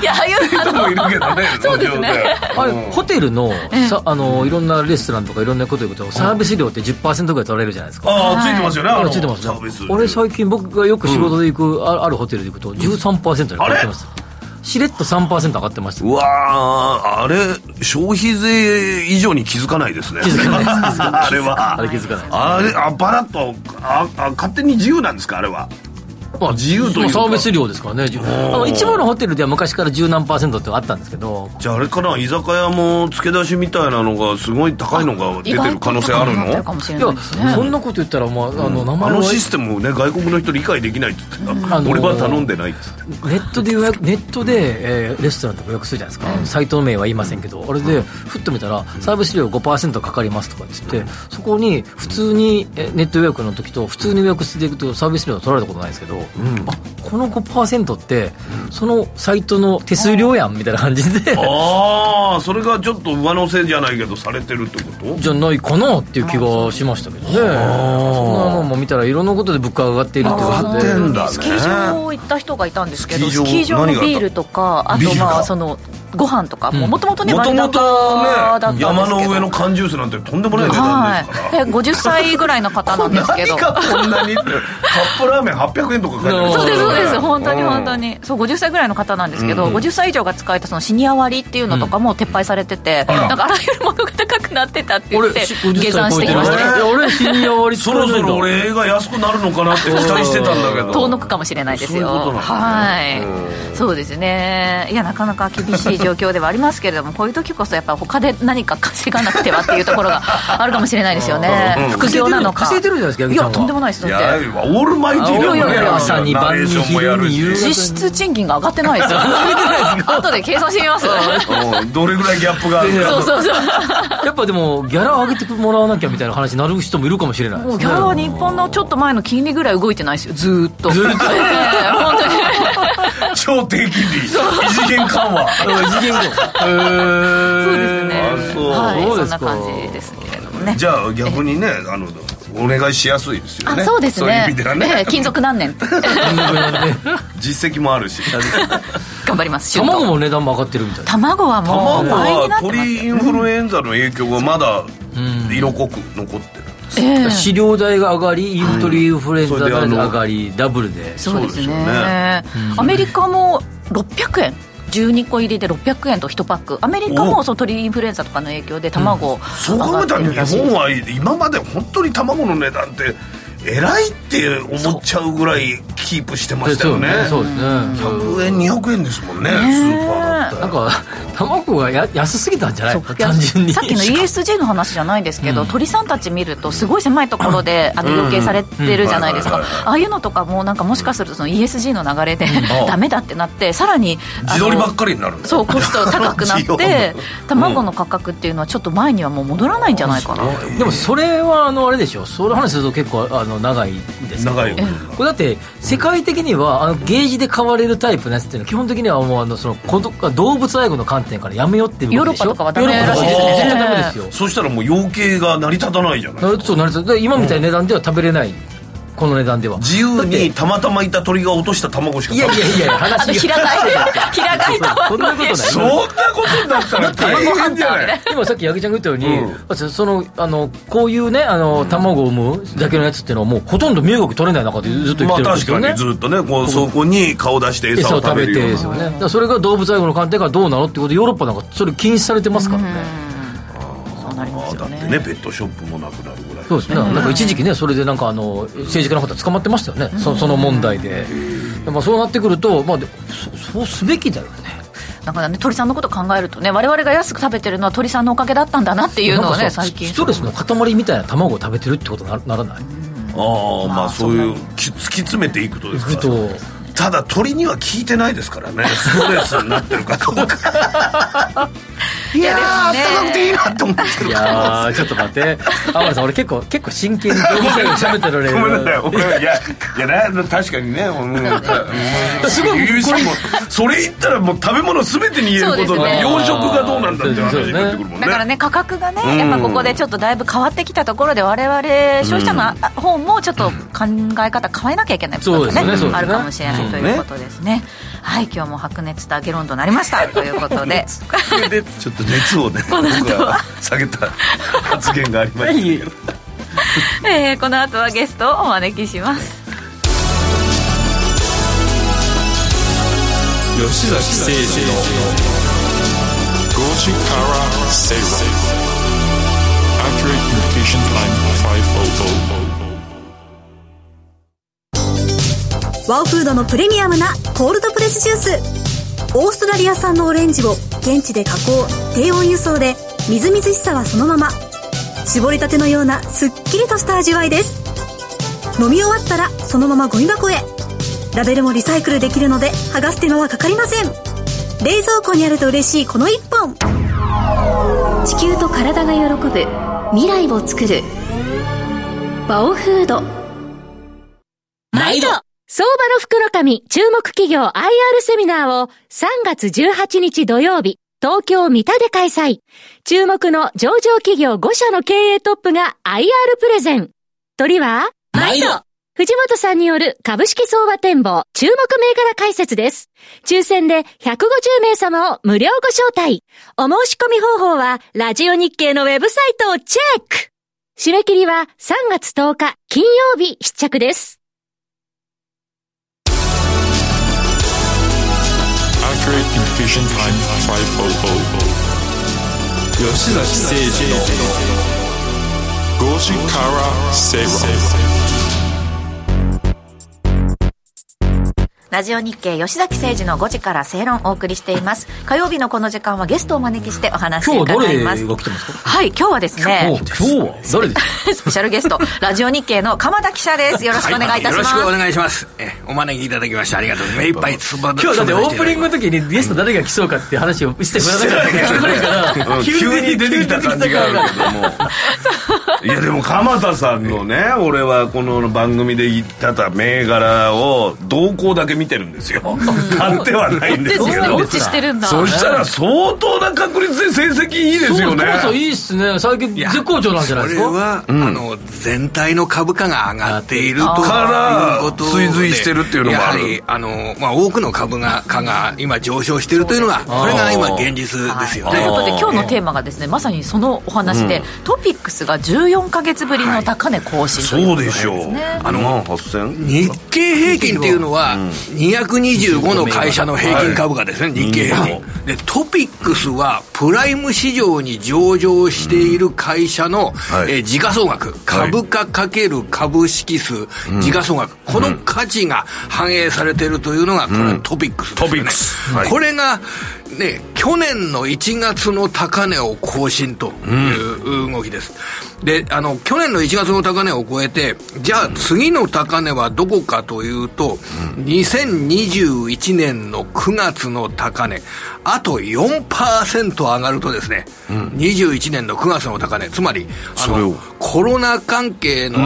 Speaker 3: いやああいう
Speaker 4: 人もいるけどね
Speaker 3: そうですね。
Speaker 2: あれホテルのさあのいろんなレストランとかいろんなこと言うとサービス料って10%ぐらい取られるじゃないですか、
Speaker 4: ああついてますよねあの
Speaker 2: ついてます
Speaker 4: サービス。
Speaker 2: 俺最近僕がよく仕事で行く、ああるホテルで行くと13%で買ってます。しれっと3%上がってました。
Speaker 4: うわーあれ消費税以上に気づかないですね。
Speaker 2: 気づかないです。
Speaker 4: あれは。
Speaker 2: あれ気づかない
Speaker 4: あれあバラッとああ勝手に自由なんですかあれは？
Speaker 2: まあ、
Speaker 4: 自由というか。
Speaker 2: サービス料ですからね。あの一部のホテルでは昔から十何パーセントってあったんですけど。
Speaker 4: じゃああれかな居酒屋も付け出しみたいなのがすごい高いのが出てる可能性あるの？
Speaker 3: 意外と高くなってるかもしれ
Speaker 2: いやそんなこと言ったら、まあ、あの名
Speaker 4: あ
Speaker 2: 前は
Speaker 4: のシステムをね外国の人理解できないって言ってた、
Speaker 2: あのー
Speaker 4: 俺は頼んでないって言って。
Speaker 2: ネットで予約ネットで、えーレストランとか予約するじゃないですか、サイト名は言いませんけどあれでふっと見たらサービス料5%かかりますとかって言ってそこに普通にえーネット予約の時と普通に予約していくとサービス料は取られたことないですけど、あこの5%ってそのサイトの手数料やんみたいな感じで。
Speaker 4: ああそれがちょっと上乗せじゃないけどされてるってこと？
Speaker 2: じゃないかなっていう気がしましたけどね。そんなのも見たらいろんなことで物価が上がっているっていうこと
Speaker 4: 上がってん。
Speaker 2: で
Speaker 4: だね
Speaker 3: スキー場行った人がいたんですけど
Speaker 4: スキー場
Speaker 3: のビールとかあとまあそのご飯とかもともとね割高だったん
Speaker 4: ね
Speaker 3: ですけど。
Speaker 4: 山の上の缶ジュースなんてとんでもない値段
Speaker 3: は
Speaker 4: ですから、
Speaker 3: い。で50歳ぐらいの方なんですけど。
Speaker 4: 何がこんなにってカップラーメン800円とか書いてある
Speaker 3: そうですそうです。
Speaker 4: うん。
Speaker 3: 本当に本当に。そう50歳ぐらいの方なんですけど、50歳以上が使えたそのシニア割っていうのとかも撤廃されてて、なんかあらゆるものが高くなってたって言って
Speaker 2: し50
Speaker 3: 下山してきました
Speaker 4: ね。
Speaker 2: いや俺シニア割
Speaker 4: そろそろ俺映画安くなるのかなって期待してたんだけど。
Speaker 3: 遠のくかもしれないですよ。はい。そうですね。いやなかなか厳しい状況ではありますけれどもこういう時こそやっぱ他で何か稼がなくてはっていうところが あるかもしれないですよね。
Speaker 4: うん。
Speaker 3: 副業なのか。
Speaker 2: 稼いでるじゃないですか
Speaker 3: いやとんでもないです
Speaker 4: い
Speaker 3: だって。
Speaker 4: やオールマイティーだもんね
Speaker 2: 朝に晩に昼に夕
Speaker 3: 実質賃金が上がってないですよ。後で計算してみます。
Speaker 4: うん。どれぐらいギャップがあるか。
Speaker 3: そうそうそう。
Speaker 2: やっぱでもギャラ上げてもらわなきゃみたいな話になる人もいるかもしれないね。
Speaker 3: もうギャラは日本のちょっと前の金利ぐらい動いてないですよ。ずーっと。ずーっと、ええ本当に
Speaker 4: 超低金利。異次元緩和。
Speaker 2: 次元後
Speaker 3: そうですね。
Speaker 4: あそう。
Speaker 3: はい
Speaker 2: そうですか。
Speaker 3: そんな感じですけれどもね。
Speaker 4: じゃあ逆にねあのお願いしやすいですよね。
Speaker 3: あそうですね。
Speaker 4: 意味ではね、
Speaker 3: ええ勤続何年。
Speaker 4: 実績もあるし。
Speaker 3: 頑張ります。
Speaker 2: 卵も値段も上がってるみたいな
Speaker 3: 卵はもう
Speaker 4: 卵は鳥インフルエンザの影響がまだ色濃く残ってる
Speaker 3: ええ。
Speaker 2: 飼料代が上がりインフルインフルエンザが上がりダブルで。
Speaker 3: そうです
Speaker 4: そうですよ
Speaker 3: ね。
Speaker 4: ね
Speaker 3: アメリカも600円。12個入りで600円と1パック。アメリカもその鳥インフルエンザとかの影響で卵
Speaker 4: そう
Speaker 3: 上がって
Speaker 4: 考えたら日本は今まで本当に卵の値段って偉いって思っちゃうぐらいキープしてましたよね。
Speaker 2: そうですね。
Speaker 4: 100円200円ですもんねスーパーだったら。
Speaker 2: なんか卵がや安すぎたんじゃない？単純に。
Speaker 3: さっきの ESG の話じゃないですけど、鳥さんたち見るとすごい狭いところであの養鶏されてるじゃないですか。ああいうのとかもなんかもしかするとその ESG の流れで
Speaker 4: ん。
Speaker 3: ダメだってなってさらに
Speaker 4: 自撮りばっかりになる
Speaker 3: そうコスト高くなって 卵の価格っていうのはちょっと前にはもう戻らないんじゃないかな。
Speaker 2: でもそれはあのあれでしょ。その話すると結構あの長いですけど。
Speaker 4: 長いよ
Speaker 2: これだって世界的にはあのゲージで買われるタイプのやつっていうのは基本的にはもうあのそのこど動物愛護の観点からやめようっていう動きでしょ？
Speaker 3: ヨーロッパとかはダメらしい
Speaker 2: ダメですよ。
Speaker 4: そしたらもう養鶏が成り立たないじゃない
Speaker 2: なそうなりそうで今みたいな値段では食べれない、この値段では。
Speaker 4: 自由にたまたまいた鳥が落とした卵しか
Speaker 2: い。やいやいや
Speaker 3: あの
Speaker 2: 話
Speaker 3: 平たい。平たい
Speaker 2: そんなことない。
Speaker 4: そんなことになったら大変じゃない。
Speaker 2: 今さっき八木ちゃんが言ったように、そのあのこういうねあの卵を産むだけのやつっていうのはもうほとんど身動き取れない中でずっと生き
Speaker 4: まあ
Speaker 2: てるんですよね、
Speaker 4: 確かにずっとねこうそこに顔出して餌
Speaker 2: 餌を食べて。ですよねだからそれが動物愛護の観点からどうなのってことでヨーロッパなんかそれ禁止されてますからね、
Speaker 3: そうなりますよね。
Speaker 4: だってねペットショップもなくなる
Speaker 2: そうですね、なんか一時期ねそれでなんかあの政治家の方捕まってましたよね、そその問題で、まあ、そうなってくると、まあ、でそそうすべきだよね。
Speaker 3: だからね鳥さんのこと考えるとね我々が安く食べてるのは鳥さんのおかげだったんだなっていうのはね最近。
Speaker 2: ストレスの塊みたいな卵を食べてるってことなならない。
Speaker 4: ああまあそういうき突き詰めていくとですか？
Speaker 2: と
Speaker 4: ただ鳥には聞いてないですからね。ストレスになってるかどうか。いやーあったかくていいなって思ってる
Speaker 2: いやーちょっと待って。天野さん俺結構結構真剣に動物園で喋ってる。
Speaker 4: ごめんなさい。俺いやいやな確かにね。うん。
Speaker 2: すごい
Speaker 4: 言うしもそれ言ったらもう食べ物全てに言えることで養殖がどうなんだって話になってくるもんね。
Speaker 3: だからね価格がね、
Speaker 4: うん。
Speaker 3: やっぱここでちょっとだいぶ変わってきたところで我々消費者の方もちょっと考え方変えなきゃいけない部分が
Speaker 2: そうですよね。
Speaker 3: あるかもしれないということですね。はい今日も白熱した議論となりました。ということで。
Speaker 4: でちょっと熱をね 僕は下げた発言がありましたけど。
Speaker 3: えーこの後はゲストをお招きします。
Speaker 5: 吉崎誠二の。5時から正論 Accurate Communication Time 500
Speaker 8: ワオフードのプレミアムなコールドプレスジュース。オーストラリア産のオレンジを現地で加工低温輸送でみずみずしさはそのまま。絞りたてのようなすっきりとした味わいです。飲み終わったらそのままゴミ箱へ。ラベルもリサイクルできるので剥がす手間はかかりません。冷蔵庫にあると嬉しいこの一本。
Speaker 6: 地球と体が喜ぶ未来を作る。バオフード。毎度。相場の福の神注目企業 IR セミナーを3月18日土曜日東京三田で開催注目の上場企業5社の経営トップが IR プレゼン鳥は？毎度藤本さんによる株式相場展望注目銘柄解説です。抽選で150名様を無料ご招待。お申し込み方法はラジオ日経のウェブサイトをチェック締め切りは3月10日金曜日必着です。
Speaker 5: Accurate Communication Time 500吉崎誠二の5時か
Speaker 3: ラジオ日経吉崎誠二の5時から正論をお送りしています。火曜日のこの時間はゲストをお招きしてお話を
Speaker 2: 今日は誰
Speaker 3: 伺います
Speaker 2: が来てますか？
Speaker 3: はい今日はです
Speaker 2: お
Speaker 3: ね
Speaker 2: 今日は誰です
Speaker 3: スペシャルゲストラジオ日経の鎌田記者です。よろしくお願いいたします、
Speaker 9: よろしくお願いします。え、お招きいただきましてありがとうございます。目いっぱいつば
Speaker 2: 今日だってオープニングの時にゲスト誰が来そうかっていう話をしてくれなかったから
Speaker 4: うん急に出てきた感じがあるけども。いやでも鎌田さんのね俺はこの番組で言ってた銘柄を動向だけ見てるんですよ。買ってはないんですけど。
Speaker 3: でウォッチしてるんだ。
Speaker 4: そしたら相当な確率で成績いいですよね。
Speaker 2: そうそういいっすね。最近絶好調なんじゃないですか？
Speaker 9: これは、あの全体の株価が上がっていると
Speaker 4: から
Speaker 9: いうことで
Speaker 4: 追随してるっていうのもある。
Speaker 9: やはりあの、まあ、多くの株が価が今上昇しているというのがこれが今現実ですよね。
Speaker 3: ということで今日のテーマがですねまさにそのお話で、トピックスが14か月ぶりの高値更新とい
Speaker 4: そうでしょう。あの万8000
Speaker 9: 日経平均っていうのは225の会社の平均株価ですね、日経平均、でトピックスはプライム市場に上場している会社の、
Speaker 4: はい。
Speaker 9: えー時価総額株価かける株式数、時価総額。この価値が反映されているというのがこれトピックスですよね、
Speaker 4: トピックス。はい。
Speaker 9: これがね、去年の1月の高値を更新という動きです。で、あの、去年の1月の高値を超えて、じゃあ次の高値はどこかというと、2021年の9月の高値、あと4%上がるとですね、21年の9月の高値、つまり、あの、コロナ関係の、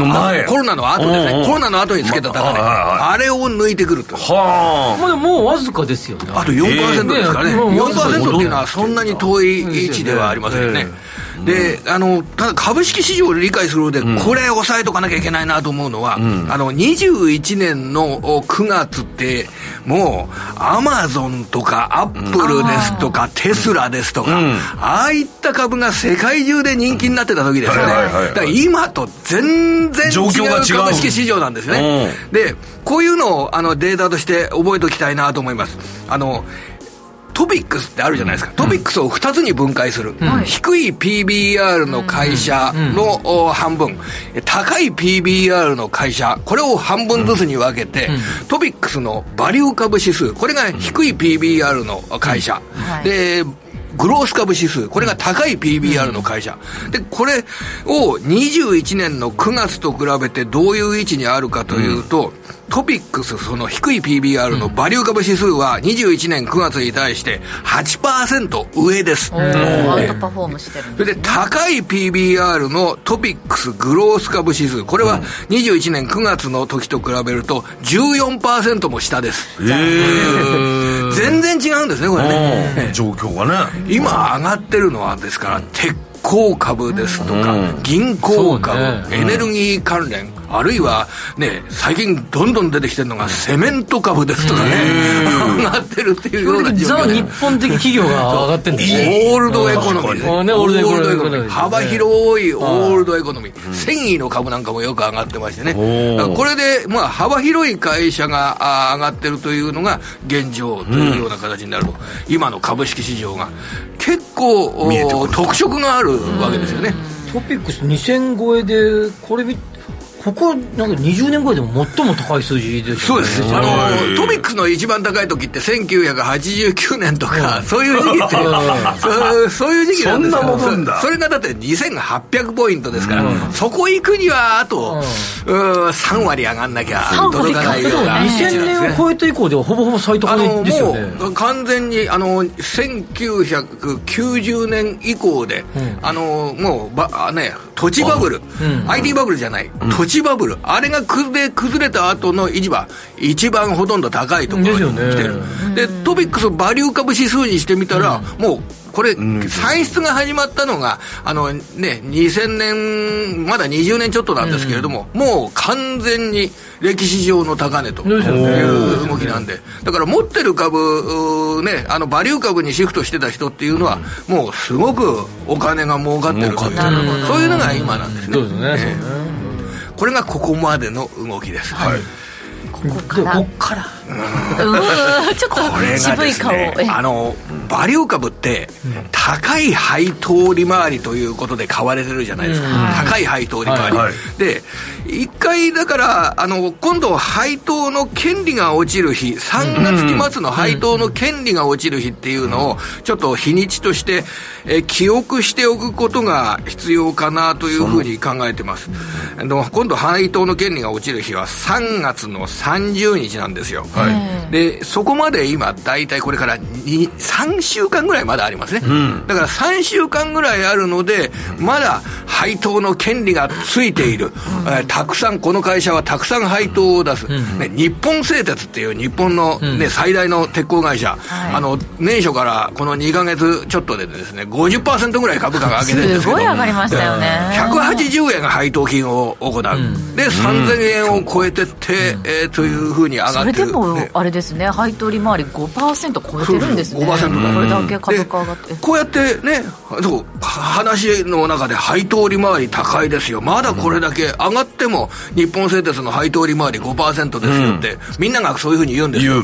Speaker 9: コロナの後です
Speaker 4: うんうん。
Speaker 9: ね、コロナの後につけた高値、
Speaker 4: まあ
Speaker 9: れを抜いてくると。
Speaker 4: は
Speaker 2: まあもうわずかですよね。
Speaker 9: あと4%ですからね、
Speaker 2: ええね
Speaker 9: 4%っていうのはそんなに遠い位置ではありませんよね。で、あの、ただ株式市場を理解するので、これ押さえとかなきゃいけないなと思うのは、あの、21年の9月って、もう、アマゾンとか、アップルですとか、テスラですとか、ああいった株が世界中で人気になってた時ですよね。だから今と全然違
Speaker 4: 状況が違う。
Speaker 9: う株式市場なんですよね。で、こういうのをあのデータとして覚えておきたいなと思います。あの、トピックスってあるじゃないですか、トピックスを2つに分解する、低い PBR の会社のお半分、高い PBR の会社、これを半分ずつに分けて、トピックスのバリュー株指数、これが低い PBR の会社、でグロース株指数、これが高い PBR の会社。で、これを21年の9月と比べてどういう位置にあるかというと、トピックス、その低い PBR のバリュー株指数は21年9月に対して8%上です。
Speaker 3: アウトパフォームしてるん
Speaker 9: それで高い PBR のトピックスグロース株指数、これは21年9月の時と比べると14%も下です。全然違うんですね、これね。
Speaker 4: 状況がね。
Speaker 9: 今上がってるのはですから、鉄鋼株ですとか、銀行株、エネルギー関連、あるいはね、最近どんどん出てきてるのがセメント株ですとかね、上がってるっていうような状
Speaker 2: ザ・
Speaker 9: 況で。
Speaker 2: 日本的企業が上がってんだよね。
Speaker 9: オールドエコノミーで
Speaker 2: オールドエコノミー。
Speaker 9: 幅広いオールドエコノミー。繊維の株なんかもよく上がってましてね。だからこれで、まあ、幅広い会社があ上がってるというのが現状というような形になると。今の株式市場が。結構お特色があるわけですよね。
Speaker 2: トピックス2000超えでこれ見ここなんか20年超えでも最も高い数字ですよね。
Speaker 9: そうです。あの、トピックスの一番高い時って1989年とか、そういう時期って、そうそういう時期なんですよ。
Speaker 4: そんなもんなんだ。
Speaker 9: そそれがだって2800ポイントですから、そこ行くにはあと、うん、3割上がんなきゃ届かないような位置なん
Speaker 2: 2000
Speaker 9: ですね。
Speaker 2: 年を超えて以降ではほぼほぼ最高
Speaker 9: あの
Speaker 2: 値ですよね。
Speaker 9: もう完全にあの1990年以降で、あのもうばあね土地バブル、IT バブルじゃない、土地バブル。あれが崩れ崩れた後の市場。一番ほとんど高いところに来てる。でトピックスバリュー株指数にしてみたら、もうこれ、歳出が始まったのが、あのね、2000年、まだ20年ちょっとなんですけれども、もう完全に歴史上の高値という動きなんで、だから持ってる株、ね、あのバリュー株にシフトしてた人っていうのは、もうすごくお金が儲かってるという。そういうのが今なんですね。これがここまでの動きです。はい。
Speaker 2: でこっから。
Speaker 3: うーちょっと渋い
Speaker 9: がです
Speaker 3: 顔え
Speaker 9: ねあのバリュー株って高い配当利回りということで買われてるじゃないですか、高い配当利回り、
Speaker 4: はい
Speaker 9: で一回だからあの今度配当の権利が落ちる日3月期末の配当の権利が落ちる日っていうのをちょっと日にちとして、え記憶しておくことが必要かなというふうに考えてます。今度配当の権利が落ちる日は3月の30日なんですよ、でそこまで今大体これからに3週間ぐらいまだありますね、だから3週間ぐらいあるのでまだ配当の権利がついている、えーたくさんこの会社はたくさん配当を出す、ね、日本製鉄っていう日本の、ね最大の鉄鋼会社、あの年初からこの2か月ちょっとでですね50%ぐらい株価が上げてるんですけど。
Speaker 3: すごい上がりましたよね。
Speaker 9: 180円が配当金を行う、で3000円を超えてって、えーというふうに上が
Speaker 3: そ
Speaker 9: ってる。
Speaker 3: れでも
Speaker 9: ね。
Speaker 3: あれですね。配当利回り5%超えてるんですね。
Speaker 9: そうそう5%
Speaker 3: これだけ株価上がって。
Speaker 9: でこうやってねそう話の中で配当利回り高いですよ。まだこれだけ上がっても日本製鉄の配当利回り5%ですよって、みんながそういうふうに言うんですよ。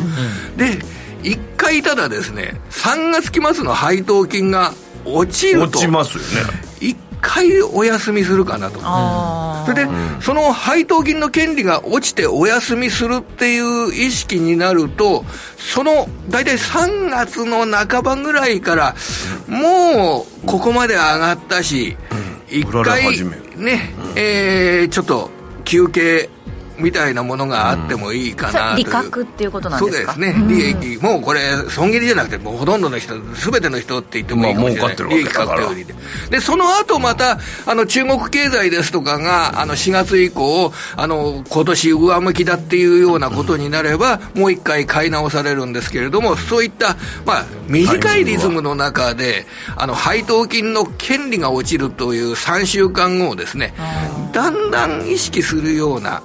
Speaker 9: で一回ただですね3月期末の配当金が落ちると。
Speaker 4: 落ちますよね。
Speaker 9: 一回お休みするかなと。
Speaker 3: あ
Speaker 9: それで、その配当金の権利が落ちてお休みするっていう意識になると、その大体3月の半ばぐらいから、もうここまで上がったし、一
Speaker 4: 売られ
Speaker 9: 回ね、えーちょっと休憩みたいなものがあってもいいかなという。
Speaker 3: 利確っていうことなん
Speaker 9: そう
Speaker 3: ですか？
Speaker 9: ですね、利益、もうこれ、損切りじゃなくて、もうほとんどの人、すべての人って言ってもいいかもしれない、
Speaker 4: まあ儲かってるわけだから。
Speaker 9: 利益確定売りで、でその後またあの中国経済ですとかが、あの4月以降、あの今年上向きだっていうようなことになれば、もう一回買い直されるんですけれども、そういった、まあ、短いリズムの中で、あの配当金の権利が落ちるという3週間後をですね、だんだん意識するような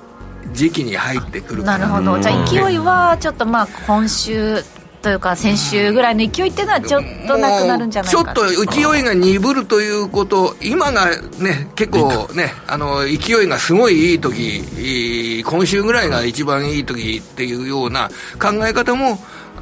Speaker 9: 時期に入ってくるか
Speaker 3: なるほど。じゃあ勢いはちょっとまあ今週というか先週ぐらいの勢いっていうのはちょっとなくなるんじゃないか
Speaker 9: ちょっと勢いが鈍るということ、今がね、結構ね、あの勢いがすごいいい時今週ぐらいが一番いい時っていうような考え方も、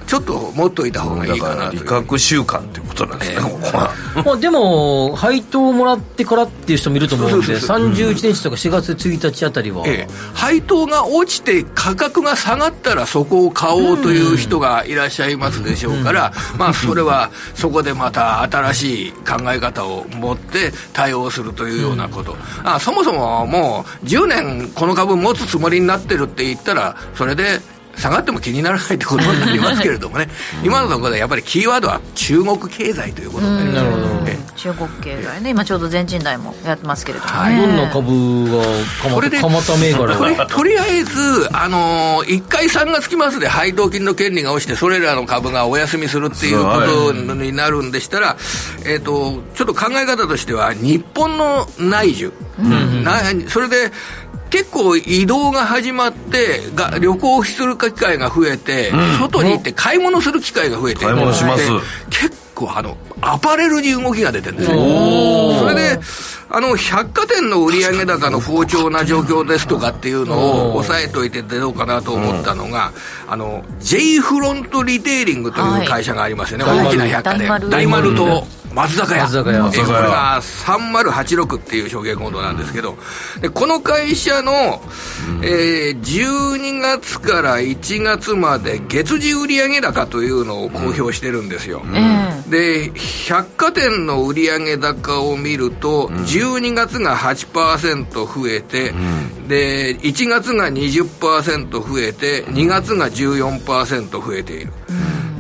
Speaker 9: ちょっと持っといた方がいいかなと
Speaker 4: 利確習慣っていうことなんですね、ここは。
Speaker 2: まあ、でも、配当をもらってからっていう人もいると思うんで、31日とか4月1日あたりは、
Speaker 9: ええ、配当が落ちて価格が下がったらそこを買おうという人がいらっしゃいますでしょうから、まあ、それはそこでまた新しい考え方を持って対応するというようなこと、あそもそももう10年この株持つつもりになってるって言ったらそれで下がっても気にならないってことになりますけれどもね、今のところでやっぱりキーワードは中国経済ということになります、ね、
Speaker 3: 中国経済ね、今ちょうど全人代もやってますけれども、ね、
Speaker 2: はい、どんな株が
Speaker 9: これで
Speaker 2: 蒲田銘柄
Speaker 9: とりとりあえず、あのー、1回3月期末で配当金の権利が落ちて、それらの株がお休みするっていうことになるんでしたら、えーと、ちょっと考え方としては、日本の内需、うん、それで結構移動が始まってが旅行する機会が増えて、うん、外に行って買い物する機会が増えて、
Speaker 4: 買い物します。
Speaker 9: 結構あのアパレルに動きが出てるんですよ。それであの百貨店の売上高の好調な状況ですとかっていうのを押さえといてどうかなと思ったのが、あの J フロントリテイリングという会社がありますよね、はい、大きな百貨店。大丸。と松坂屋。松坂屋。これが3086っていう証券コードなんですけど、でこの会社の、えー、12月から1月まで月次売上高というのを公表してるんですよ。うん、で、百貨店の売上高を見ると、12月が8%増えて、うん、で、1月が20%増えて、2月が14%増えている。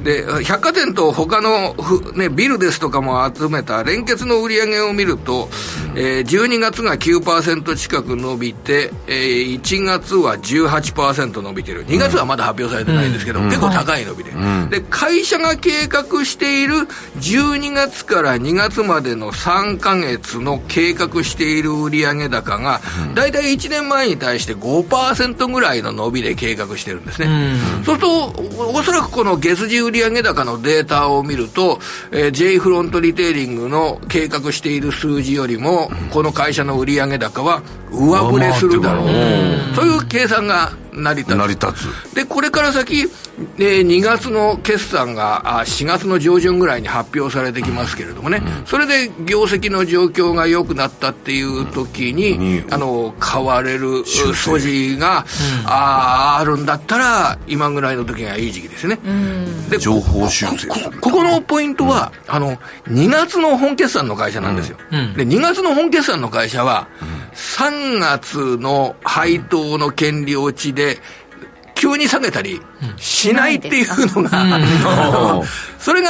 Speaker 9: で百貨店と他のね、ビルですとかも集めた連結の売り上げを見ると、えー、12月が9%近く伸びて、えー、1月は18%伸びてる。2月はまだ発表されてないんですけど、うん、結構高い伸びで、うん、で会社が計画している12月から2月までの3か月の計画している売上高が、大体1年前に対して5%ぐらいの伸びで計画してるんですね、うん、そうするとおそらくこの月次売上高のデータを見ると、えー、J フロントリテイリングの計画している数字よりも、この会社の売上高は上振れするだろう、という計算が成り立つ。
Speaker 4: 成り立
Speaker 9: つ。でこれから先、えー、2月の決算があ4月の上旬ぐらいに発表されてきますけれどもね、うん、それで業績の状況が良くなったっていう時に、うん、あの買われる素地が、うん、ああるんだったら今ぐらいの時がいい時期ですね、
Speaker 4: で情報修
Speaker 9: 正こここのポイントは、あの2月の本決算の会社なんですよ、で2月の本決算の会社は、3月の配当の権利落ちで、急に下げたりしないっていうのが、それが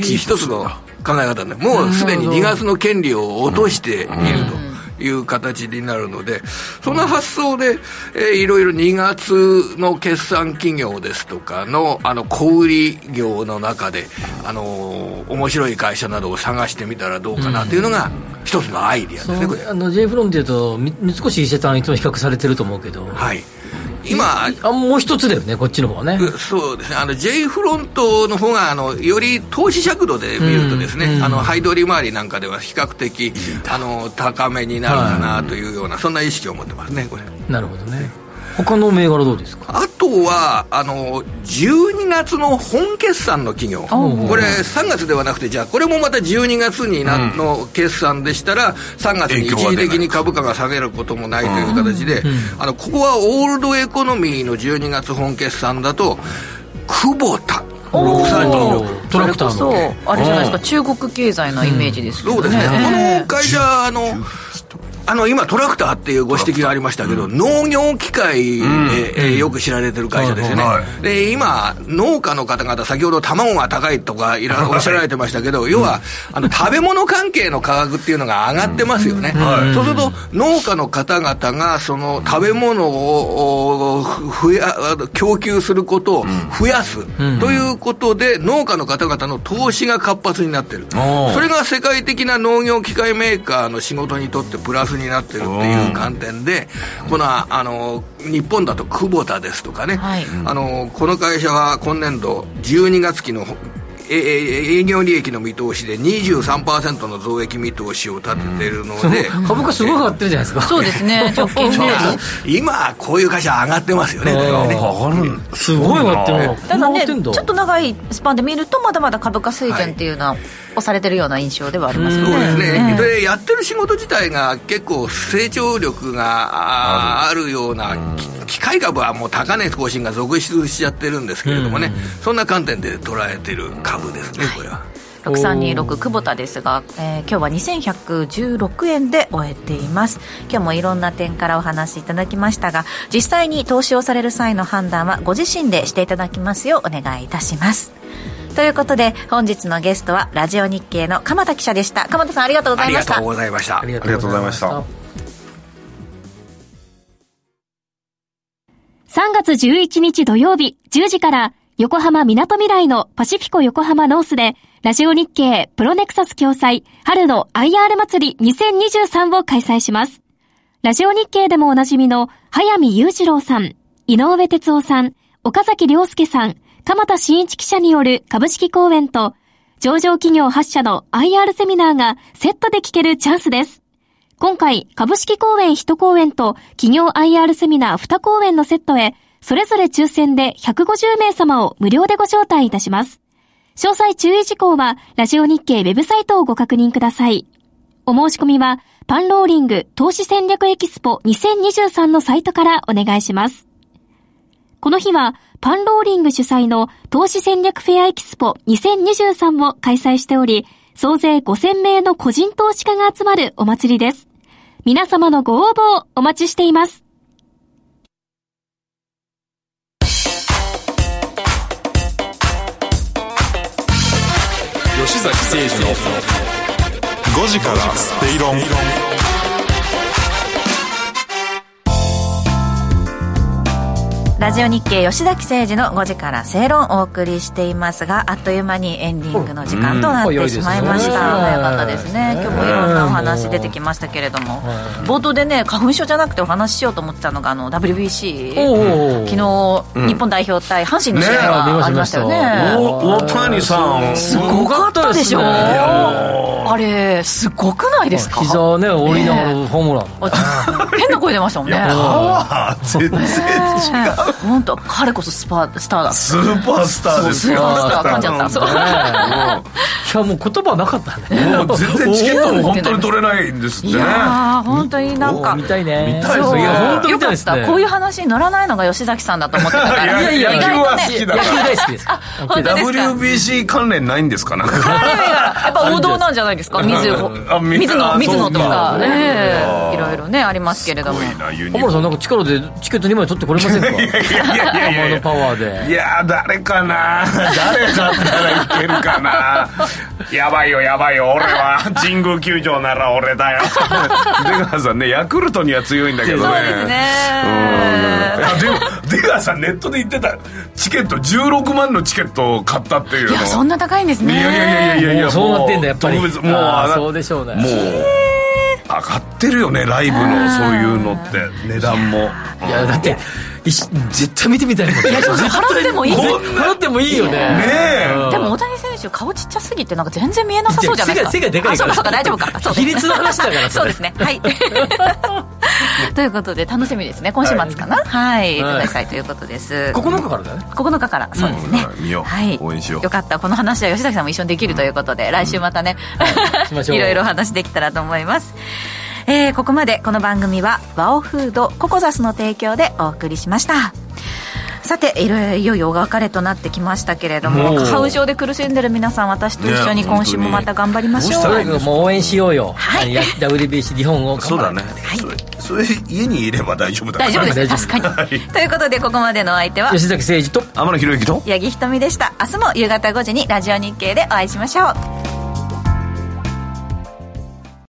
Speaker 9: 一つの考え方で、もうすでに2月の権利を落としていると。いう形になるので、その発想で、えー、いろいろ2月の決算企業ですとかの、あの、小売業の中で、あのー、面白い会社などを探してみたらどうかなというのが、一つのアイディアですね、これ。
Speaker 2: あの、J フロンっていうと、三越伊勢丹いつも比較されてると思うけど。
Speaker 9: はい。今
Speaker 2: あもう一つだよねこっちの方はね。
Speaker 9: そうですね。あの J フロントの方があのより投資尺度で見るとですね、うん、あのハイドリ回りなんかでは比較的あの高めになるかなというような、はい、そんな意識を持ってますねこれ。
Speaker 2: なるほどね他の銘柄どうですか？
Speaker 9: あとはあの12月の本決算の企業。これ3月ではなくてじゃあこれもまた12月にな、の決算でしたら3月に一時的に株価が下げることもないという形で、あのここはオールドエコノミーの12月本決算だと久保田。
Speaker 2: 6326トラクター
Speaker 3: の。あれじゃないですか中国経済のイメージです
Speaker 9: ね、そうですね、この会社あのあの今、トラクターっていうご指摘がありましたけど、農業機械で、えよく知られてる会社ですよね、で今、農家の方々、先ほど卵が高いとかいらおっしゃられてましたけど、要はあの食べ物関係の価格っていうのが上がってますよね、そうすると、農家の方々がその食べ物を増や供給することを増やすということで、農家の方々の投資が活発になってる、それが世界的な農業機械メーカーの仕事にとってプラスになってるっていう観点で、このあの日本だと久保田ですとかね、はい、あのこの会社は今年度12月期のえー営業利益の見通しで23%の増益見通しを立ててるので、
Speaker 2: 株価すごい上がってるじゃないですか。
Speaker 3: そうですね。直近で。
Speaker 9: 今こういう会社上がってますよね。だからね。
Speaker 4: 上がる。ん
Speaker 2: すごい上がってる。な
Speaker 3: ただねちょ
Speaker 2: っ
Speaker 3: と長いスパンで見るとまだまだ株価水準っていうのは押されてるような印象ではありますよね。
Speaker 9: そうですね、
Speaker 3: ええ
Speaker 9: でやってる仕事自体が結構成長力がああるようなき機械株はもう高値更新が続出しちゃってるんですけれどもね、そんな観点で捉えてる株ですねこれは。
Speaker 3: 6326久保田ですが、えー今日は2116円で終えています。今日もいろんな点からお話しいただきましたが実際に投資をされる際の判断はご自身でしていただきますようお願いいたします。ということで本日のゲストはラジオ日経の鎌田記者でした。鎌田さんありがとうございました。
Speaker 9: ありがとうございました。
Speaker 2: ありが
Speaker 4: とうございました
Speaker 6: 3月11日土曜日10時から横浜みなとみらいのパシフィコ横浜ノースでラジオ日経プロネクサス共催春の IR 祭り2023を開催します。ラジオ日経でもおなじみの早見雄二郎さん、井上哲夫さん、岡崎良介さん、鎌田新一記者による株式講演と上場企業8社の IR セミナーがセットで聞けるチャンスです。今回、株式講演1講演と企業 IR セミナー2講演のセットへ、それぞれ抽選で150名様を無料でご招待いたします。詳細注意事項は、ラジオ日経ウェブサイトをご確認ください。お申し込みは、パンローリング投資戦略エキスポ2023のサイトからお願いします。この日は、パンローリング主催の投資戦略フェアエキスポ2023を開催しており、総勢5000名の個人投資家が集まるお祭りです。皆様のご応募をお待ちしています。
Speaker 5: 吉崎誠二の5時からステイロン
Speaker 3: ラジオ日経吉崎誠二の5時から正論をお送りしていますがあっという間にエンディングの時間となってしまいました、
Speaker 2: うん
Speaker 3: 早かったですね。今日もいろんなお話出てきましたけれども、冒頭でね花粉症じゃなくてお話ししようと思ってたのがあの WBC 昨日、日本代表対阪神の試合
Speaker 2: ね
Speaker 3: がありましたよね。
Speaker 4: お大谷さん。
Speaker 3: すごかったでしょ？あれすごくないですか？
Speaker 2: 膝ね折りながらホームラン。
Speaker 3: あ変な声出ましたもんね。
Speaker 4: パワー全然違う
Speaker 3: 本当彼こそスパスターだ
Speaker 4: スーパースターですよ。
Speaker 3: スーパースター噛んじゃった。そう。
Speaker 2: いやもう言葉なかったね。
Speaker 4: もう全然チケットも本当に取れないんですって
Speaker 3: い
Speaker 4: ね
Speaker 3: やー本当になんか。
Speaker 2: 見たいね。
Speaker 4: 見たいですね。
Speaker 2: いや本当ですね。
Speaker 3: た。こういう話に乗らないのが吉崎さんだと思ってたから。
Speaker 4: いやいや野球は
Speaker 3: ね
Speaker 4: 好きだ
Speaker 2: 野球大好きです
Speaker 3: 本当ですか
Speaker 4: ？WBC 関連ないんですかなんか？
Speaker 3: やっぱ王道なんじゃないですか？水
Speaker 4: あ水
Speaker 3: 水野
Speaker 4: あ
Speaker 3: 水野とか。
Speaker 4: か。
Speaker 3: ねいろいろねありますけれども。
Speaker 2: 小村さんなんか力でチケット2枚取ってこれませんか？
Speaker 4: いやいやいやいやいや
Speaker 2: パワーで
Speaker 4: いやー誰かな？誰だったらいけるかな？やばいよやばいよ俺は。神宮球場なら俺だよ。出川さんねヤクルトには強いんだけどね。
Speaker 3: そうですね。
Speaker 4: うん。いやでも出川さんネットで言ってた。チケット16万のチケットを買ったっていうの。
Speaker 3: いやそんな高いんですね。
Speaker 4: いやいやいやいやいや
Speaker 2: もうそうなってんだやっぱり。
Speaker 4: 特別もう
Speaker 2: そうでしょうね。
Speaker 4: もう上がってるよねライブのそういうのって。値段も。
Speaker 2: いやだって絶対見てみたいもんね
Speaker 3: そうそう払ってもいい
Speaker 2: 払ってもいいよね。
Speaker 4: ね
Speaker 3: でも大谷選手顔ちっちゃすぎてなんか全然見えなさそうじゃないですか。
Speaker 2: 背が背がでかいから
Speaker 3: あそうかそうか大丈夫か。そうです
Speaker 2: 比率の話だから
Speaker 3: そうですね。はい。ということで楽しみですね。今週末かな。はい、
Speaker 2: はい。
Speaker 3: 戦い。ということです。
Speaker 2: 9日からだね。
Speaker 3: 9日から。そうですね、
Speaker 4: うん見よう。
Speaker 3: はい。
Speaker 4: 応援しよう。
Speaker 3: よかった。この話は吉崎さんも一緒にできるということで、来週またね、
Speaker 2: しましょう。
Speaker 3: いろいろお話できたらと思いますえーここまでこの番組はワオフードココザスの提供でお送りしました。さていろいろいよいよお別れとなってきましたけれども花粉症で苦しんでる皆さん私と一緒に
Speaker 4: ね
Speaker 3: 今週もまた頑張りましょう。
Speaker 4: 本当に
Speaker 2: とにかくもう応援しようよ、
Speaker 3: はい。
Speaker 2: や WBC 日本を
Speaker 4: そうだね、
Speaker 3: はい。
Speaker 4: それそれ家にいれば大丈夫だから。
Speaker 3: 大丈夫です。
Speaker 2: 大丈夫
Speaker 3: 確かに。ということでここまでのお相手は
Speaker 2: 吉崎誠二と
Speaker 4: 天野博之と。
Speaker 3: 八木ひとみでした。明日も夕方5時にラジオ日経でお会いしましょう